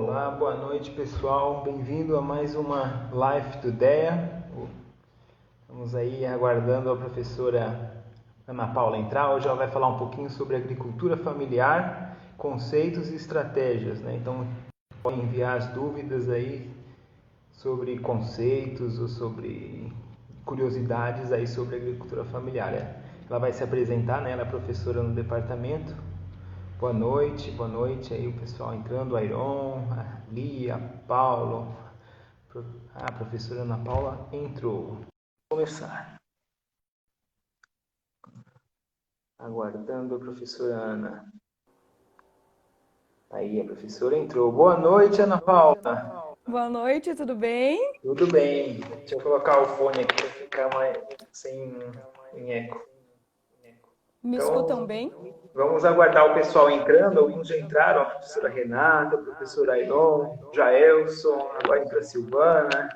Olá, boa noite pessoal, bem-vindo a mais uma Live DEA. Estamos aí aguardando a professora Ana Paula entrar. Hoje ela vai falar um pouquinho sobre agricultura familiar, conceitos e estratégias. Né? Então, podem enviar as dúvidas aí sobre conceitos ou sobre curiosidades aí sobre agricultura familiar. Ela vai se apresentar, né? Ela é professora no departamento. Boa noite, boa noite aí o pessoal entrando, a Iron, a Lia, Paulo. A professora Ana Paula entrou. Vamos começar. Aguardando a professora Ana. Aí, a professora entrou. Boa noite, Ana Paula. Boa noite, tudo bem? Tudo bem. Deixa eu colocar o fone aqui para ficar mais sem em eco. Me então, escutam bem? Vamos aguardar o pessoal entrando. Alguns já entraram, a professora Renata, a professora Airon, Jaelson, agora entra a Silvana.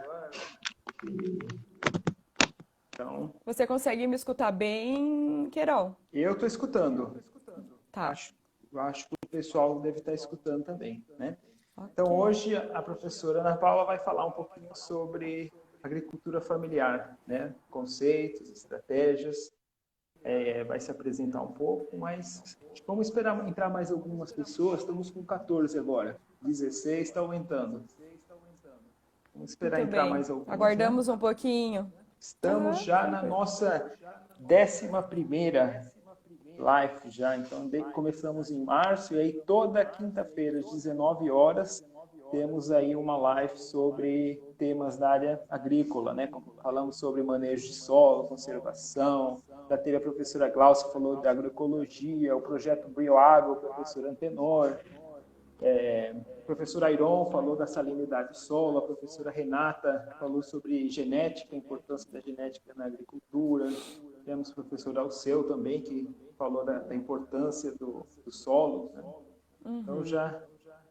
Então, Você consegue me escutar bem, Querol? Eu estou escutando. Tá. Acho, acho que o pessoal deve estar escutando também, né? Okay. Então, hoje a professora Ana Paula vai falar um pouquinho sobre agricultura familiar, né? Conceitos, estratégias é, vai se apresentar um pouco, mas vamos esperar entrar mais algumas pessoas. Estamos com 14 agora, 16 está aumentando. Vamos esperar Muito entrar bem. mais algumas. Aguardamos né? um pouquinho. Estamos ah, já na nossa décima primeira live já, então começamos em março e aí toda quinta-feira às 19 horas temos aí uma live sobre temas da área agrícola, né? Falamos sobre manejo de solo, conservação, já teve a professora Glaucia que falou da agroecologia, o projeto Bioagro, o professor Antenor, é, o professor Airon falou da salinidade do solo, a professora Renata falou sobre genética, a importância da genética na agricultura, temos o professor Alceu também, que falou da, da importância do, do solo. Né? Uhum. Então, já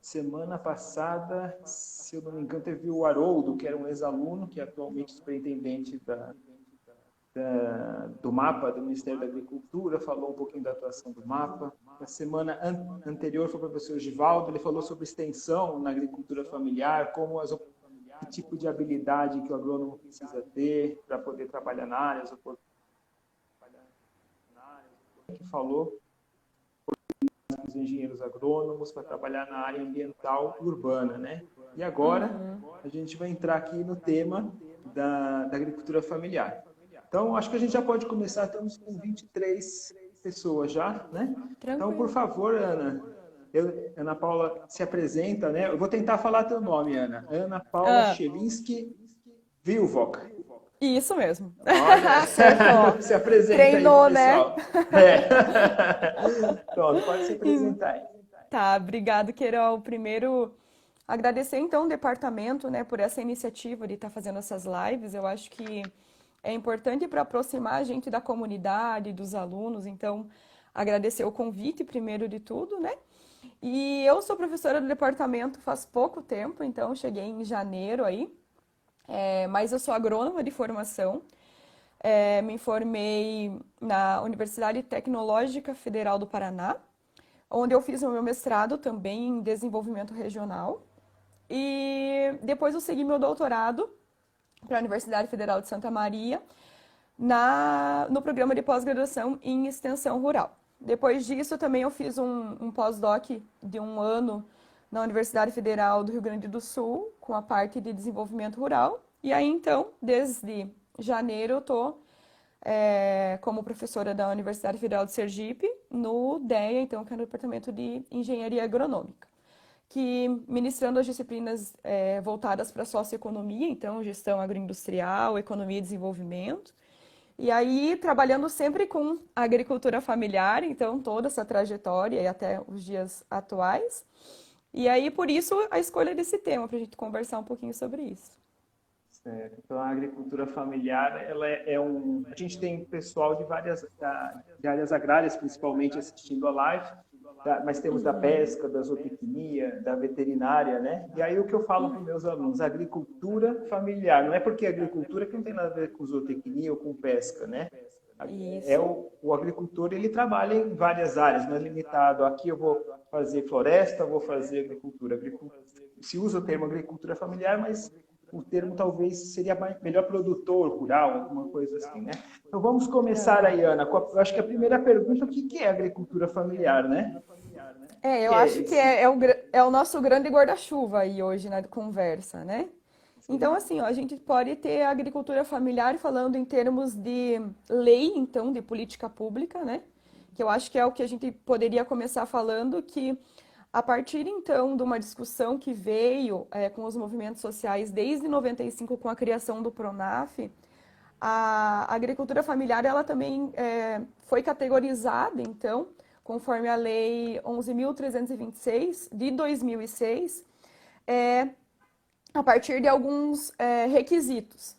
semana passada, se eu não me engano, teve o Haroldo, que era um ex-aluno, que é atualmente superintendente da, da, do mapa do Ministério da Agricultura, falou um pouquinho da atuação do mapa. Na semana an anterior foi o professor Givaldo, ele falou sobre extensão na agricultura familiar, como as que tipo de habilidade que o agrônomo precisa ter para poder trabalhar na área, as que falou os engenheiros agrônomos para trabalhar na área ambiental urbana, né? E agora uhum. a gente vai entrar aqui no tema da, da, agricultura familiar. Então, acho que a gente já pode começar, estamos com 23 pessoas já, né? Tranquilo. Então, por favor, Ana, eu, Ana Paula se apresenta, né? Eu vou tentar falar teu nome, Ana. Ana Paula ah. Chelinski Vilvok. Isso mesmo. Olha, se apresenta Treinou, aí, né? É. Pronto, pode se apresentar aí. Tá, obrigado, Queiroz. Primeiro, agradecer então o departamento, né, por essa iniciativa de estar tá fazendo essas lives. Eu acho que é importante para aproximar a gente da comunidade, dos alunos. Então, agradecer o convite, primeiro de tudo, né? E eu sou professora do departamento faz pouco tempo, então cheguei em janeiro aí. É, mas eu sou agrônoma de formação. É, me formei na Universidade Tecnológica Federal do Paraná, onde eu fiz o meu mestrado também em desenvolvimento regional. E depois eu segui meu doutorado para a Universidade Federal de Santa Maria, na, no programa de pós-graduação em extensão rural. Depois disso, também eu fiz um, um pós-doc de um ano na Universidade Federal do Rio Grande do Sul, com a parte de desenvolvimento rural. E aí, então, desde janeiro, eu estou é, como professora da Universidade Federal de Sergipe, no DEA, então, que é no Departamento de Engenharia Agronômica, que ministrando as disciplinas é, voltadas para a socioeconomia, então, gestão agroindustrial, economia e desenvolvimento, e aí, trabalhando sempre com agricultura familiar, então, toda essa trajetória e até os dias atuais. E aí, por isso, a escolha desse tema, para a gente conversar um pouquinho sobre isso. Certo. Então, a agricultura familiar, ela é, é um... A gente tem pessoal de várias de áreas agrárias, principalmente, assistindo a live, tá? mas temos da pesca, da zootecnia, da veterinária, né? E aí, o que eu falo para os meus alunos? Agricultura familiar. Não é porque é agricultura que não tem nada a ver com zootecnia ou com pesca, né? Isso. É o, o, agricultor ele trabalha em várias áreas, não é limitado. Aqui eu vou fazer floresta, vou fazer agricultura. agricultura se usa o termo agricultura familiar, mas o termo talvez seria melhor produtor rural, alguma coisa assim, né? Então vamos começar aí, Ana. eu acho que a primeira pergunta, o que é agricultura familiar, né? É, eu que acho é que é, é, o, é o nosso grande guarda-chuva aí hoje na conversa, né? Então, assim, ó, a gente pode ter a agricultura familiar falando em termos de lei, então, de política pública, né? Que eu acho que é o que a gente poderia começar falando, que a partir, então, de uma discussão que veio é, com os movimentos sociais desde 95, com a criação do PRONAF, a agricultura familiar, ela também é, foi categorizada, então, conforme a Lei 11.326 de 2006, é, a partir de alguns é, requisitos.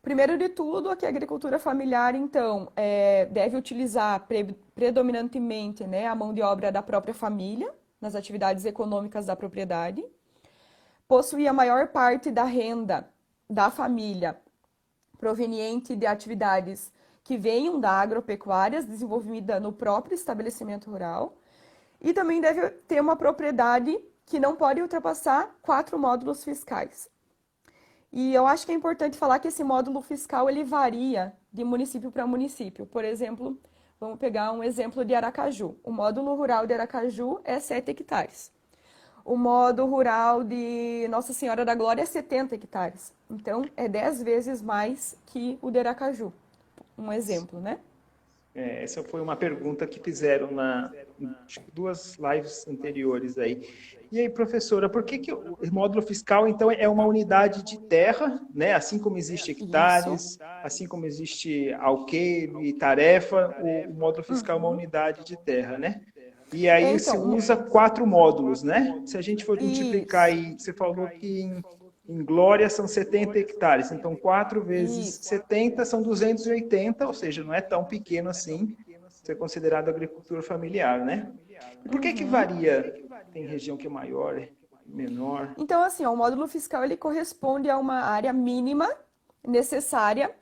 Primeiro de tudo, a que a agricultura familiar, então, é, deve utilizar pre predominantemente né, a mão de obra da própria família nas atividades econômicas da propriedade, possuir a maior parte da renda da família proveniente de atividades que venham da agropecuária desenvolvida no próprio estabelecimento rural, e também deve ter uma propriedade que não pode ultrapassar quatro módulos fiscais. E eu acho que é importante falar que esse módulo fiscal ele varia de município para município. Por exemplo, vamos pegar um exemplo de Aracaju. O módulo rural de Aracaju é 7 hectares. O módulo rural de Nossa Senhora da Glória é 70 hectares. Então, é 10 vezes mais que o de Aracaju. Um exemplo, né? É, essa foi uma pergunta que fizeram na duas lives anteriores aí. E aí, professora, por que, que o módulo fiscal, então, é uma unidade de terra, né? Assim como existe hectares, assim como existe alqueire e tarefa, o, módulo fiscal é uma uhum. unidade de terra, né? E aí então, se usa quatro módulos, né? Se a gente for multiplicar aí, você falou que em em Glória são 70 hectares, então 4 vezes Isso. 70 são 280, ou seja, não é tão pequeno assim, ser considerado agricultura familiar, né? E por que que uhum. varia? Tem região que é maior, menor? Então, assim, ó, o módulo fiscal ele corresponde a uma área mínima necessária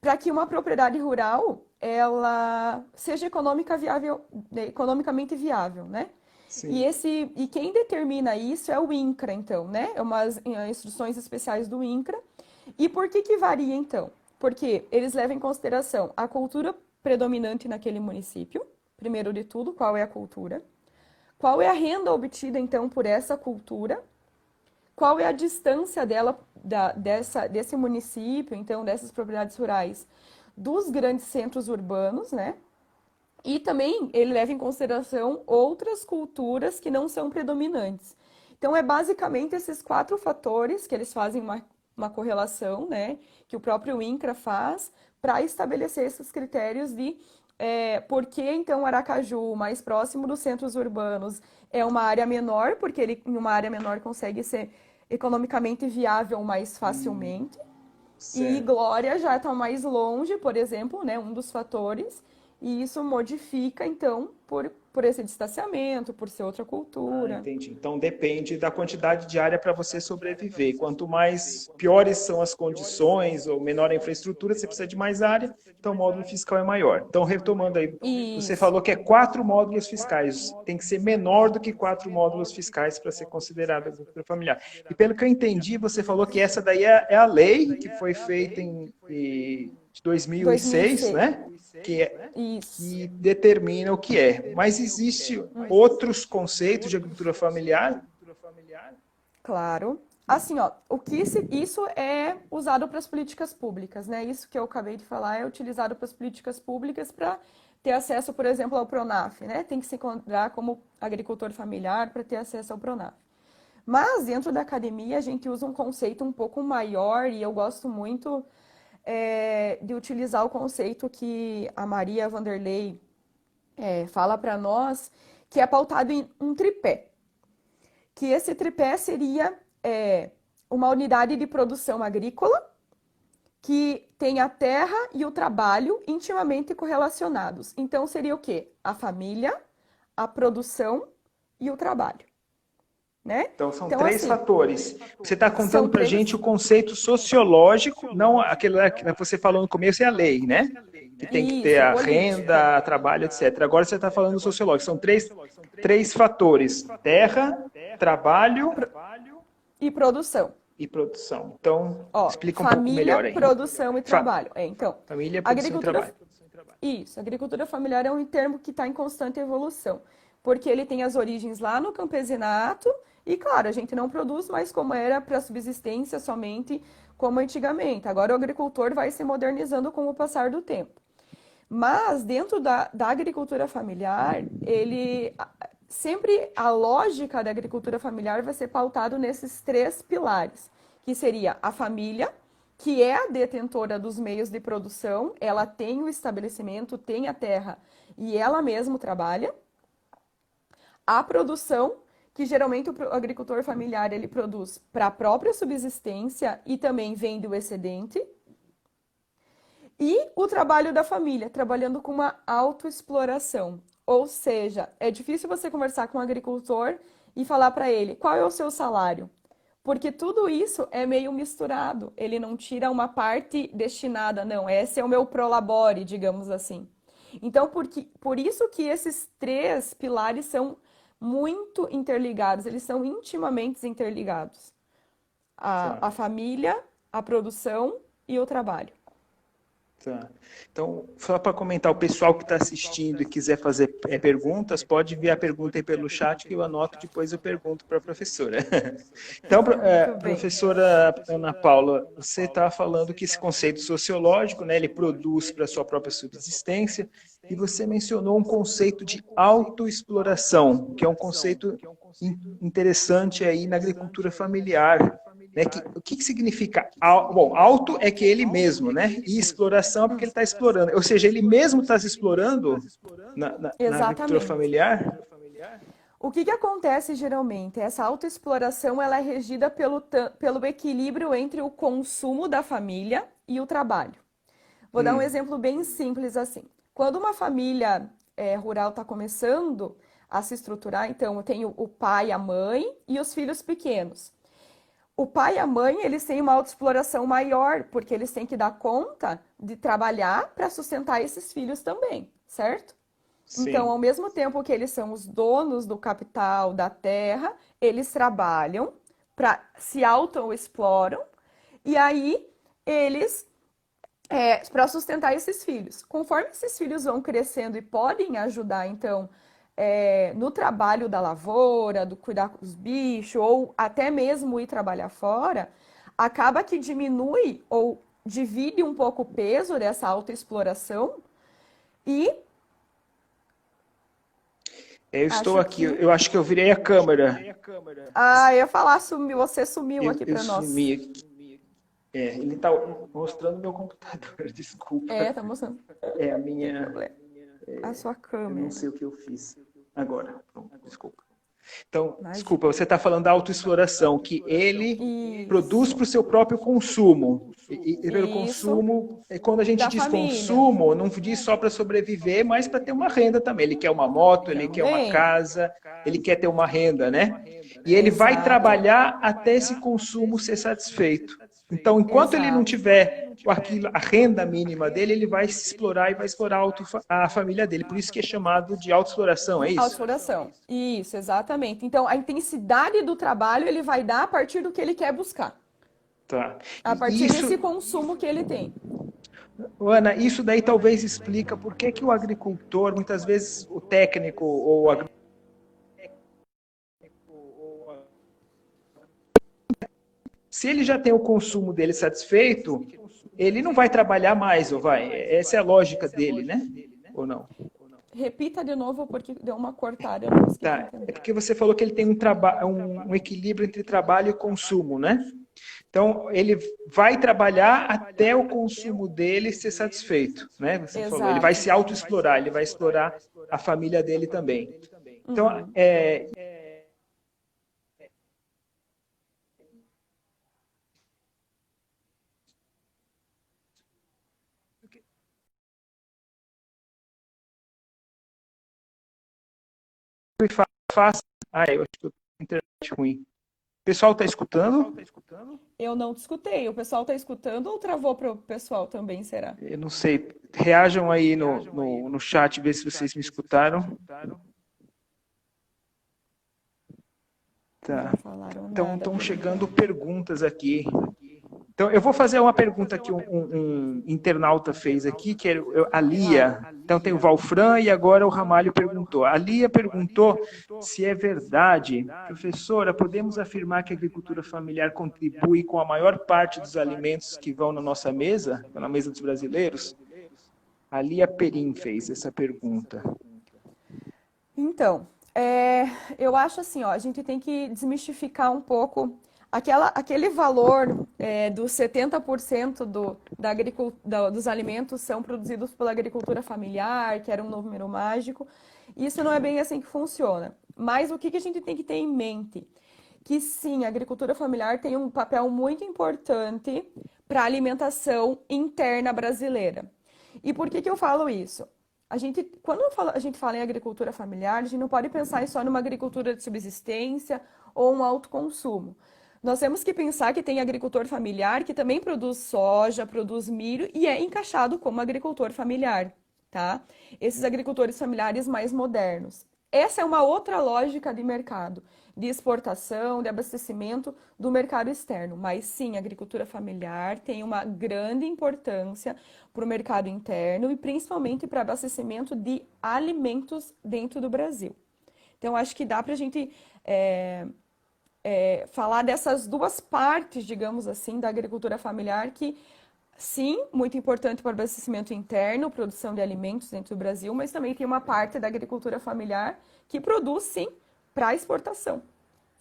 para que uma propriedade rural ela seja econômica viável, economicamente viável, né? Sim. E, esse, e quem determina isso é o INCRA, então, né? É umas instruções especiais do INCRA. E por que que varia, então? Porque eles levam em consideração a cultura predominante naquele município, primeiro de tudo, qual é a cultura, qual é a renda obtida, então, por essa cultura, qual é a distância dela, da, dessa, desse município, então, dessas propriedades rurais, dos grandes centros urbanos, né? E também ele leva em consideração outras culturas que não são predominantes. Então, é basicamente esses quatro fatores que eles fazem uma, uma correlação, né, que o próprio INCRA faz, para estabelecer esses critérios de é, por que então Aracaju, mais próximo dos centros urbanos, é uma área menor, porque ele em uma área menor consegue ser economicamente viável mais facilmente. Hum, e Glória já está mais longe, por exemplo, né, um dos fatores e isso modifica, então, por, por esse distanciamento, por ser outra cultura. Ah, entendi. Então depende da quantidade de área para você sobreviver. Quanto mais piores são as condições ou menor a infraestrutura, você precisa de mais área, então o módulo fiscal é maior. Então, retomando aí, Isso. você falou que é quatro módulos fiscais. Tem que ser menor do que quatro módulos fiscais para ser considerado agricultura familiar. E pelo que eu entendi, você falou que essa daí é, é a lei que foi feita em, em 2006, 2006. né? Que, é, que determina o que é. Mas existe outros conceitos de agricultura familiar? Claro. Assim, ó, o que se, isso é usado para as políticas públicas, né? Isso que eu acabei de falar é utilizado para as políticas públicas para ter acesso, por exemplo, ao Pronaf, né? Tem que se encontrar como agricultor familiar para ter acesso ao Pronaf. Mas dentro da academia a gente usa um conceito um pouco maior e eu gosto muito é, de utilizar o conceito que a Maria Vanderlei é, fala para nós, que é pautado em um tripé. Que esse tripé seria é, uma unidade de produção agrícola que tem a terra e o trabalho intimamente correlacionados. Então, seria o quê? A família, a produção e o trabalho. Né? Então são então, três assim, fatores. Você está contando para a gente o conceito sociológico, não aquele que você falou no começo, é a lei, né? Que tem que ter a renda, trabalho, etc. Agora você está falando sociológico. São três, três fatores: terra, trabalho e produção. E produção. Então, Ó, explica um família, pouco melhor aí. produção e trabalho. É, então, Família, produção agricultura, e trabalho. isso, agricultura familiar é um termo que está em constante evolução, porque ele tem as origens lá no campesinato e, claro, a gente não produz mais como era para subsistência somente como antigamente. Agora o agricultor vai se modernizando com o passar do tempo. Mas dentro da, da agricultura familiar, ele sempre a lógica da agricultura familiar vai ser pautado nesses três pilares, que seria a família, que é a detentora dos meios de produção, ela tem o estabelecimento, tem a terra e ela mesma trabalha. A produção, que geralmente o agricultor familiar ele produz para a própria subsistência e também vende o excedente. E o trabalho da família, trabalhando com uma autoexploração. Ou seja, é difícil você conversar com um agricultor e falar para ele qual é o seu salário. Porque tudo isso é meio misturado. Ele não tira uma parte destinada, não. Esse é o meu prolabore, digamos assim. Então, por, que, por isso que esses três pilares são muito interligados, eles são intimamente interligados. A, a família, a produção e o trabalho. Tá. Então, só para comentar, o pessoal que está assistindo e quiser fazer é, perguntas, pode enviar a pergunta aí pelo chat que eu anoto, depois eu pergunto para a professora. Então, é, professora Ana Paula, você está falando que esse conceito sociológico, né, ele produz para a sua própria subsistência, e você mencionou um conceito de autoexploração, que é um conceito interessante aí na agricultura familiar. Né? Que, o que, que significa? Bom, auto é que ele mesmo, né? E exploração é porque ele está explorando. Ou seja, ele mesmo está se explorando na, na, na agricultura familiar? O que, que acontece geralmente? Essa autoexploração ela é regida pelo, pelo equilíbrio entre o consumo da família e o trabalho. Vou hum. dar um hum. exemplo bem simples assim. Quando uma família é, rural está começando a se estruturar, então eu tenho o pai, a mãe e os filhos pequenos o pai e a mãe, eles têm uma autoexploração maior, porque eles têm que dar conta de trabalhar para sustentar esses filhos também, certo? Sim. Então, ao mesmo tempo que eles são os donos do capital, da terra, eles trabalham, para se auto-exploram, e aí eles, é, para sustentar esses filhos. Conforme esses filhos vão crescendo e podem ajudar, então, é, no trabalho da lavoura, do cuidar com os bichos, ou até mesmo ir trabalhar fora, acaba que diminui ou divide um pouco o peso dessa autoexploração e. Eu estou aqui, que... eu acho que eu virei a câmera. Ah, eu ia falar, sumiu, você sumiu eu, aqui para nós. Sumi aqui. É, ele está mostrando meu computador, desculpa. É, tá mostrando. É a minha. A sua câmera. Eu não sei o que eu fiz. Agora, pronto, desculpa. Então, desculpa, você está falando da autoexploração, que ele Isso. produz para o seu próprio consumo. E, e pelo Isso. consumo, e quando a gente da diz família. consumo, não diz só para sobreviver, mas para ter uma renda também. Ele quer uma moto, ele quer uma casa, ele quer ter uma renda, né? E ele Exato. vai trabalhar até esse consumo ser satisfeito. Então, enquanto Exato. ele não tiver a renda mínima dele, ele vai se explorar e vai explorar a família dele. Por isso que é chamado de autoexploração, é isso? Autoexploração. Isso, exatamente. Então, a intensidade do trabalho ele vai dar a partir do que ele quer buscar. Tá. A partir isso... desse consumo que ele tem. Ana, isso daí talvez explica por que, que o agricultor, muitas vezes o técnico ou o agricultor, Se ele já tem o consumo dele satisfeito, ele não vai trabalhar mais, ou vai? Essa é a lógica dele, né? Ou não? Repita de novo, porque deu uma cortada. tá. É porque você falou que ele tem um, um, um equilíbrio entre trabalho e consumo, né? Então, ele vai trabalhar até o consumo dele ser satisfeito, né? Você Exato. falou, ele vai se autoexplorar, ele vai explorar a família dele também. Então, uhum. é, e faça. Ah, eu acho que eu internet ruim. O pessoal está escutando? Eu não te escutei. O pessoal está escutando ou travou para o pessoal também, será? Eu não sei. Reajam aí no, no, no chat, ver se vocês me escutaram. Tá. Estão chegando perguntas aqui. Então, eu vou fazer uma pergunta que um, um, internauta fez aqui, que é a Lia. Então, tem o Valfran e agora o Ramalho perguntou. A Lia perguntou se é verdade, professora, podemos afirmar que a agricultura familiar contribui com a maior parte dos alimentos que vão na nossa mesa, na mesa dos brasileiros? A Lia Perim fez essa pergunta. Então, é, eu acho assim, ó, a gente tem que desmistificar um pouco aquela, aquele valor é, dos 70% do, da da, dos alimentos são produzidos pela agricultura familiar, que era um número mágico. Isso não é bem assim que funciona. Mas o que, que a gente tem que ter em mente? Que sim, a agricultura familiar tem um papel muito importante para a alimentação interna brasileira. E por que, que eu falo isso? A gente, quando a gente fala em agricultura familiar, a gente não pode pensar só numa agricultura de subsistência ou um alto consumo. Nós temos que pensar que tem agricultor familiar que também produz soja, produz milho e é encaixado como agricultor familiar, tá? Esses agricultores familiares mais modernos. Essa é uma outra lógica de mercado, de exportação, de abastecimento do mercado externo. Mas sim, a agricultura familiar tem uma grande importância para o mercado interno e principalmente para abastecimento de alimentos dentro do Brasil. Então, acho que dá para a gente é, é, falar dessas duas partes, digamos assim, da agricultura familiar que sim, muito importante para o abastecimento interno, produção de alimentos dentro do Brasil, mas também tem uma parte da agricultura familiar que produz sim para exportação.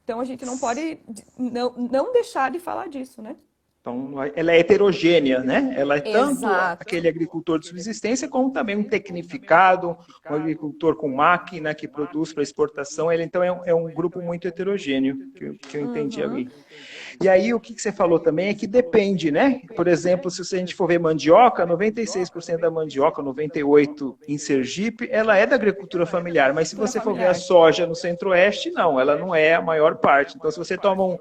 Então a gente não pode não, não deixar de falar disso, né? Então, ela é heterogênea, né? Ela é tanto Exato. aquele agricultor de subsistência, como também um tecnificado, um agricultor com máquina que produz para exportação. Ele, então, é um, é um, grupo muito heterogêneo, que, que eu entendi uhum. ali. E aí, o que, você falou também é que depende, né? Por exemplo, se a gente for ver mandioca, 96% da mandioca, 98% em Sergipe, ela é da agricultura familiar. Mas se você for ver a soja no centro-oeste, não, ela não é a maior parte. Então, se você toma um,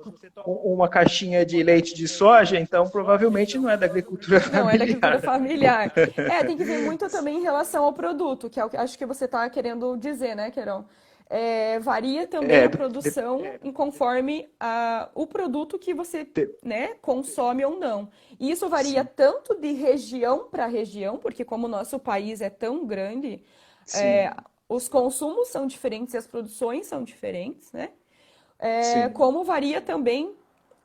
uma caixinha de leite de soja, então provavelmente não é da agricultura familiar. Não é da agricultura familiar. É, tem que ver muito também em relação ao produto, que é o que acho que você está querendo dizer, né, Querão? É, varia também é, a produção em conforme a, o produto que você né, consome ou não. E isso varia Sim. tanto de região para região, porque como o nosso país é tão grande, é, os consumos são diferentes e as produções são diferentes, né? É, como varia também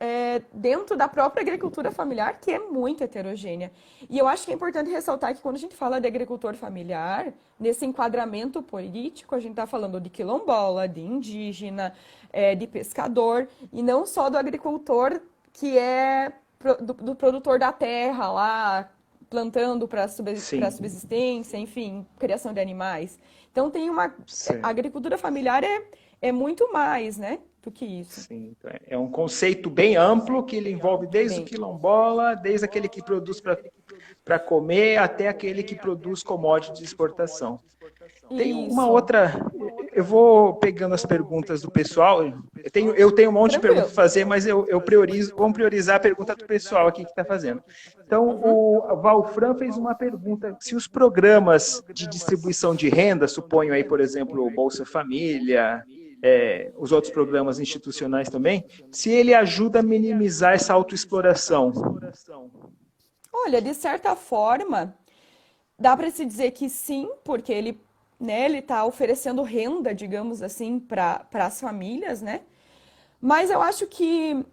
é, dentro da própria agricultura familiar, que é muito heterogênea. E eu acho que é importante ressaltar que quando a gente fala de agricultor familiar, nesse enquadramento político, a gente está falando de quilombola, de indígena, é, de pescador, e não só do agricultor que é do, do produtor da terra lá, plantando para subsistência, enfim, criação de animais. Então tem uma. Sim. A agricultura familiar é, é muito mais, né? Do que isso. Sim, então é, é um conceito bem amplo que ele envolve desde o quilombola, desde aquele que produz para comer, até aquele que produz commodity de exportação. Tem uma outra. Eu vou pegando as perguntas do pessoal. Eu tenho, eu tenho um monte Tranquilo. de perguntas para fazer, mas eu, eu priorizo. Vamos priorizar a pergunta do pessoal aqui que está fazendo. Então, o Valfran fez uma pergunta: se os programas de distribuição de renda, suponho aí, por exemplo, o Bolsa Família, é, os outros programas institucionais também, se ele ajuda a minimizar essa autoexploração? Olha, de certa forma, dá para se dizer que sim, porque ele né, ele está oferecendo renda, digamos assim, para as famílias, né? Mas eu acho que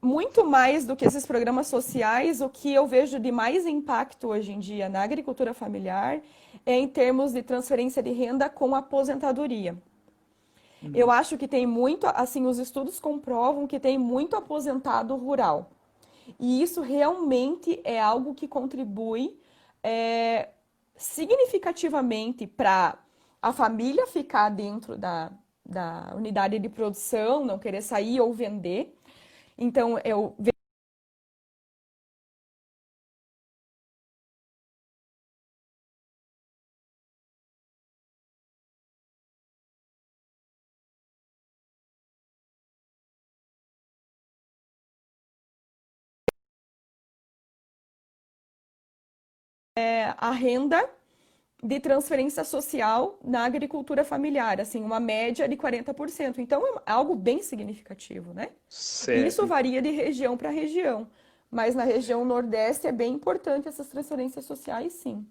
muito mais do que esses programas sociais, o que eu vejo de mais impacto hoje em dia na agricultura familiar é em termos de transferência de renda com aposentadoria. Uhum. Eu acho que tem muito, assim, os estudos comprovam que tem muito aposentado rural. E isso realmente é algo que contribui é, significativamente para a família ficar dentro da, da unidade de produção, não querer sair ou vender. Então, eu a renda de transferência social na agricultura familiar, assim, uma média de 40%. Então, é algo bem significativo, né? Certo. Isso varia de região para região, mas na região Nordeste é bem importante essas transferências sociais, sim.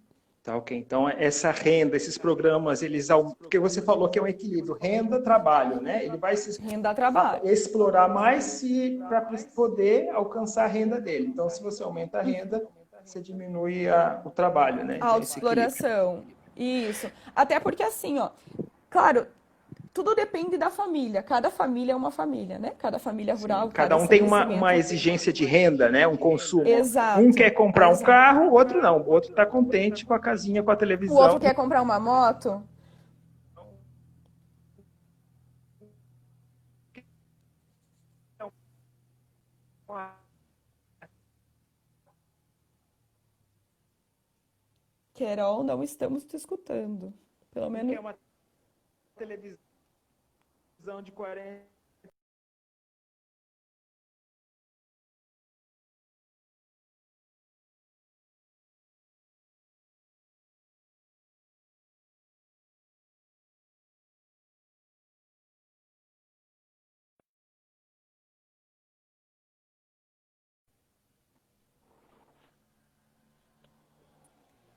Tá, ok. Então, essa renda, esses programas, eles. Porque você falou que é um equilíbrio renda-trabalho, né? Ele vai se renda-trabalho. explorar mais para poder alcançar a renda dele. Então, se você aumenta a renda, você diminui a, o trabalho, né? A exploração. Isso. Até porque, assim, ó, claro, tudo depende da família. Cada família é uma família, né? Cada família rural. Sim, cada, cada um tem uma, uma exigência de renda, né? Um consumo. Exato. Um quer comprar um carro, o outro não. O outro está contente com a casinha, com a televisão. O outro quer comprar uma moto. Carol, não estamos te escutando. Pelo menos. É uma televisão de 40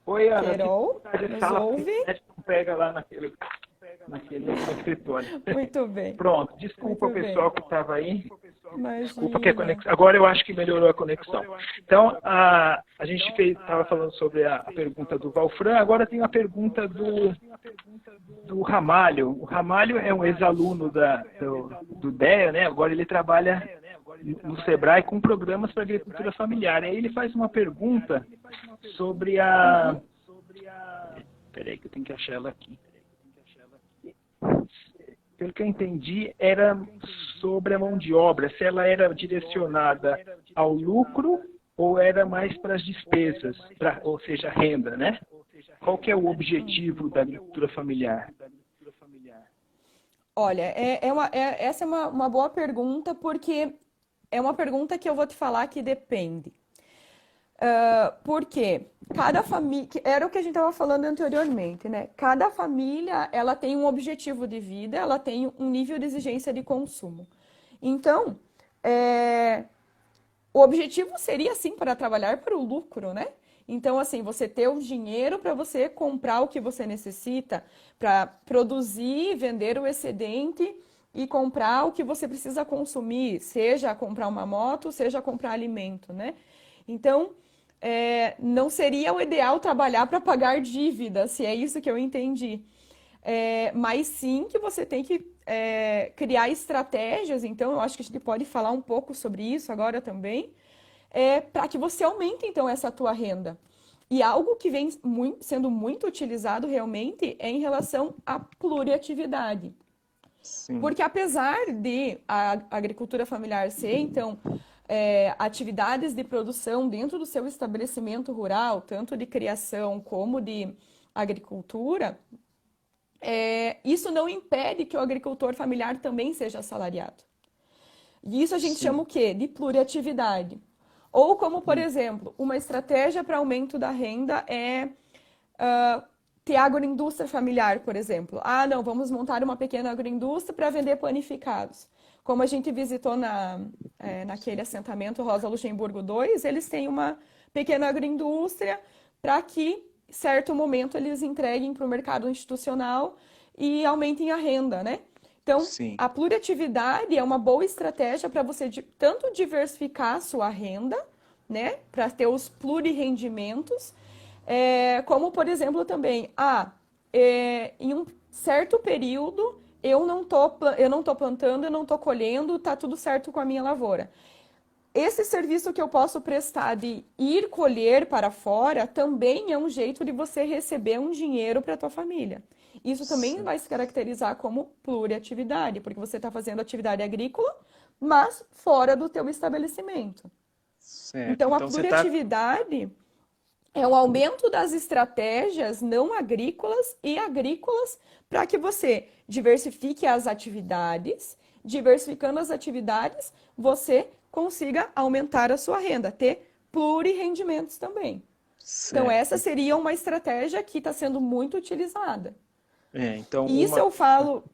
Oi, Ana. Carol, nos ouve? Pega lá naquele naquele escritório. Muito bem. Pronto, desculpa o pessoal bem. que estava aí. Imagina. Desculpa que a conexão. Agora eu acho que melhorou a conexão. Então, a, a gente estava falando sobre a, a, pergunta do Valfran, agora tem a pergunta do, do Ramalho. O Ramalho é um ex-aluno do, do DEA, né? Agora ele trabalha no Sebrae com programas para agricultura familiar. Aí ele faz uma pergunta sobre a. Peraí que eu tenho que achar ela aqui pelo que eu entendi, era sobre a mão de obra, se ela era direcionada ao lucro ou era mais para as despesas, pra, ou seja, renda, né? Qual que é o objetivo da agricultura familiar? Olha, é, é uma, é, essa é uma, uma boa pergunta, porque é uma pergunta que eu vou te falar que depende. Uh, porque cada família, era o que a gente estava falando anteriormente, né? Cada família, ela tem um objetivo de vida, ela tem um nível de exigência de consumo. Então, é, o objetivo seria, sim, para trabalhar para o lucro, né? Então, assim, você ter o dinheiro para você comprar o que você necessita, para produzir, vender o excedente e comprar o que você precisa consumir, seja comprar uma moto, seja comprar alimento, né? Então, é, não seria o ideal trabalhar para pagar dívidas, se é isso que eu entendi. É, mas sim que você tem que é, criar estratégias, então eu acho que a gente pode falar um pouco sobre isso agora também, é, para que você aumente então essa tua renda. E algo que vem muito, sendo muito utilizado realmente é em relação à pluriatividade. Sim. Porque apesar de a agricultura familiar ser, então, é, atividades de produção dentro do seu estabelecimento rural, tanto de criação como de agricultura, é, isso não impede que o agricultor familiar também seja assalariado. E isso a gente Sim. chama o quê? De pluriatividade. Ou como, por hum. exemplo, uma estratégia para aumento da renda é uh, ter agroindústria familiar, por exemplo. Ah, não, vamos montar uma pequena agroindústria para vender panificados. Como a gente visitou na, é, naquele assentamento Rosa Luxemburgo 2, eles têm uma pequena agroindústria para que, certo momento, eles entreguem para o mercado institucional e aumentem a renda, né? Então, Sim. a pluriatividade é uma boa estratégia para você tanto diversificar a sua renda, né? Para ter os plurirendimentos, é, como, por exemplo, também, ah, é, em um certo período eu não tô, eu não tô plantando, eu não tô colhendo, tá tudo certo com a minha lavoura. Esse serviço que eu posso prestar de ir colher para fora também é um jeito de você receber um dinheiro para a tua família. Isso também Sim. vai se caracterizar como pluriatividade, porque você está fazendo atividade agrícola, mas fora do teu estabelecimento. Certo. Então, a então, tá pluriatividade tá... é o aumento das estratégias não agrícolas e agrícolas para que você diversifique as atividades. Diversificando as atividades, você consiga aumentar a sua renda, ter plurirendimentos também. Certo. Então, essa seria uma estratégia que está sendo muito utilizada. É, então isso uma... eu falo,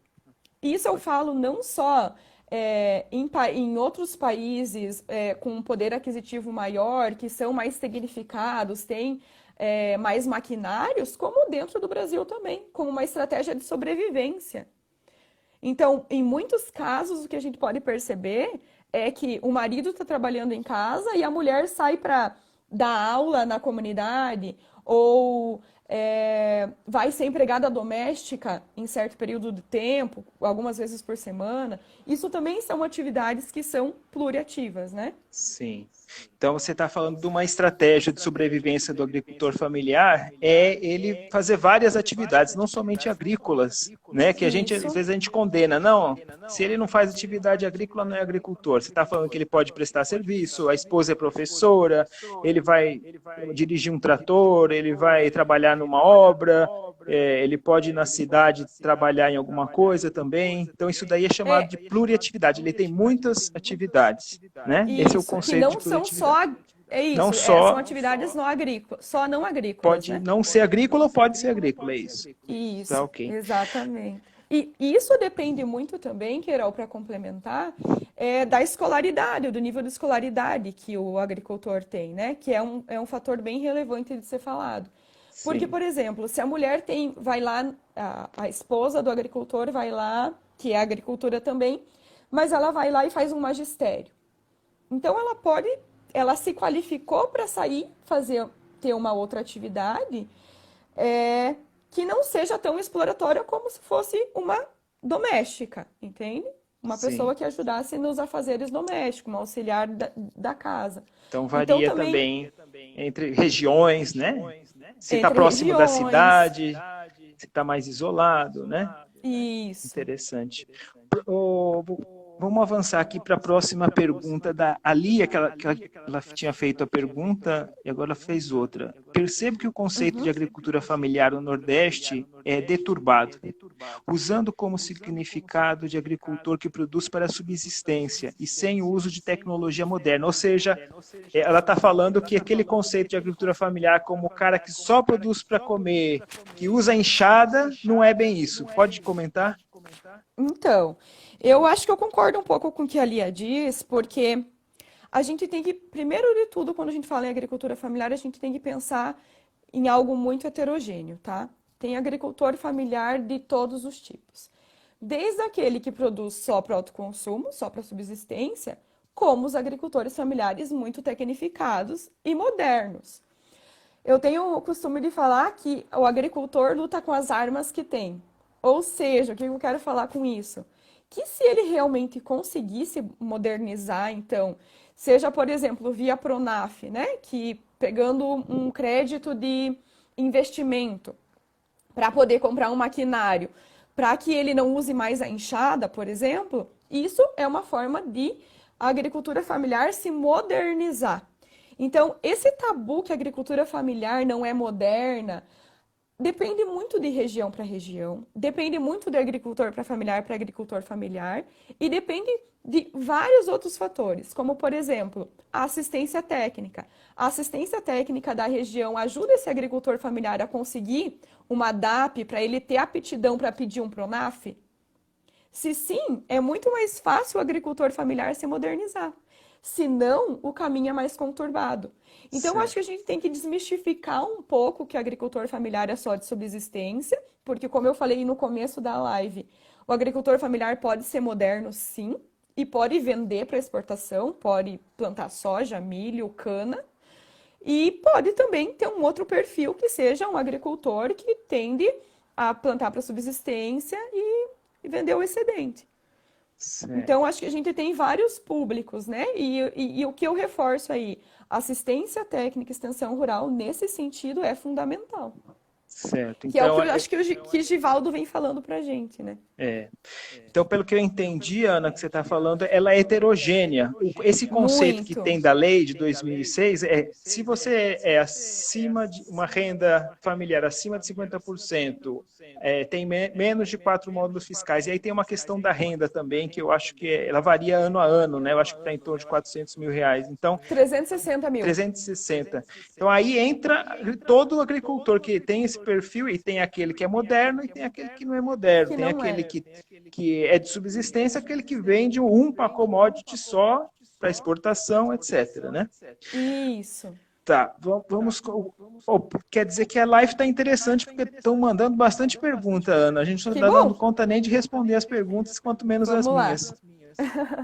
isso eu falo não só é, em, em, outros países é, com um poder aquisitivo maior, que são mais tecnificados, têm é, mais maquinários, como dentro do Brasil também, como uma estratégia de sobrevivência. Então, em muitos casos, o que a gente pode perceber é que o marido está trabalhando em casa e a mulher sai para dar aula na comunidade ou é, vai ser empregada doméstica em certo período de tempo, algumas vezes por semana. Isso também são atividades que são pluriativas, né? Sim. Então, você está falando de uma estratégia de sobrevivência do agricultor familiar, é ele fazer várias atividades, não somente agrícolas, né? Que a gente, às vezes, a gente condena. Não, se ele não faz atividade agrícola, não é agricultor. Você está falando que ele pode prestar serviço, a esposa é professora, ele vai dirigir um trator, ele vai trabalhar numa obra, é, ele pode ir na cidade trabalhar em alguma coisa também. Então, isso daí é chamado de pluriatividade. Ele tem muitas atividades, né? Esse é o conceito de pluriatividade. Só é isso, não só, é, são atividades não agrícolas, só não agrícolas. Pode né? não ser agrícola ou pode ser agrícola, é isso. Isso, tá, okay. exatamente. E isso depende muito também, Queiral, para complementar, é, da escolaridade, do nível de escolaridade que o agricultor tem, né? Que é um, é um fator bem relevante de ser falado. Porque, por exemplo, se a mulher tem, vai lá, a, a esposa do agricultor vai lá, que é agricultura também, mas ela vai lá e faz um magistério. Então ela pode, ela se qualificou para sair, fazer, ter uma outra atividade é, que não seja tão exploratória como se fosse uma doméstica, entende? Uma Sim. pessoa que ajudasse nos afazeres domésticos, uma auxiliar da, da casa. Então, então varia então, também, também, entre regiões, né? Se está próximo regiões. da cidade, se está mais isolado, né? Isso. Interessante. O, Vamos avançar aqui para a próxima pergunta da Ali, que ela, que ela, tinha feito a pergunta e agora fez outra. Percebo que o conceito uhum. de agricultura familiar no Nordeste é deturbado, usando como significado de agricultor que produz para subsistência e sem o uso de tecnologia moderna. Ou seja, ela está falando que aquele conceito de agricultura familiar como o cara que só produz para comer, que usa enxada, não é bem isso. Pode comentar? Então, eu acho que eu concordo um pouco com o que a Lia diz, porque a gente tem que, primeiro de tudo, quando a gente fala em agricultura familiar, a gente tem que pensar em algo muito heterogêneo, tá? Tem agricultor familiar de todos os tipos. Desde aquele que produz só para autoconsumo, só para subsistência, como os agricultores familiares muito tecnificados e modernos. Eu tenho o costume de falar que o agricultor luta com as armas que tem. Ou seja, o que eu quero falar com isso? Que se ele realmente conseguisse modernizar, então, seja, por exemplo, via Pronaf, né, que pegando um crédito de investimento para poder comprar um maquinário, para que ele não use mais a enxada, por exemplo, isso é uma forma de a agricultura familiar se modernizar. Então, esse tabu que a agricultura familiar não é moderna, depende muito de região para região, depende muito de agricultor para familiar para agricultor familiar e depende de vários outros fatores, como por exemplo, a assistência técnica. A assistência técnica da região ajuda esse agricultor familiar a conseguir uma DAP para ele ter aptidão para pedir um Pronaf? Se sim, é muito mais fácil o agricultor familiar se modernizar. Se não, o caminho é mais conturbado. Então, acho que a gente tem que desmistificar um pouco que agricultor familiar é só de subsistência, porque, como eu falei no começo da live, o agricultor familiar pode ser moderno, sim, e pode vender para exportação, pode plantar soja, milho, cana, e pode também ter um outro perfil que seja um agricultor que tende a plantar para subsistência e vender o excedente. Certo. Então, acho que a gente tem vários públicos, né? E, e, e, o que eu reforço aí, assistência técnica e extensão rural, nesse sentido, é fundamental. Certo. Então, que é o então, que eu acho que o que Givaldo vem falando para a gente, né? É. Então, pelo que eu entendi, Ana, que você está falando, ela é heterogênea. Esse conceito Muito. que tem da lei de 2006 é se você é acima de uma renda familiar acima de 50%, é, tem me menos de quatro módulos fiscais. E aí tem uma questão da renda também, que eu acho que é, ela varia ano a ano, né? Eu acho que está em torno de 400 mil reais. Então, 360 mil. 360. Então, aí entra todo agricultor que tem esse perfil e tem aquele que é moderno e tem aquele que não é moderno. Tem aquele é. que, que é de subsistência, aquele que vende um para commodity só para exportação, etc. Né? Isso. Tá, vamos. Oh, quer dizer que a live está interessante porque estão mandando bastante pergunta, Ana. A gente não está dando conta nem de responder as perguntas, quanto menos vamos as lá. minhas.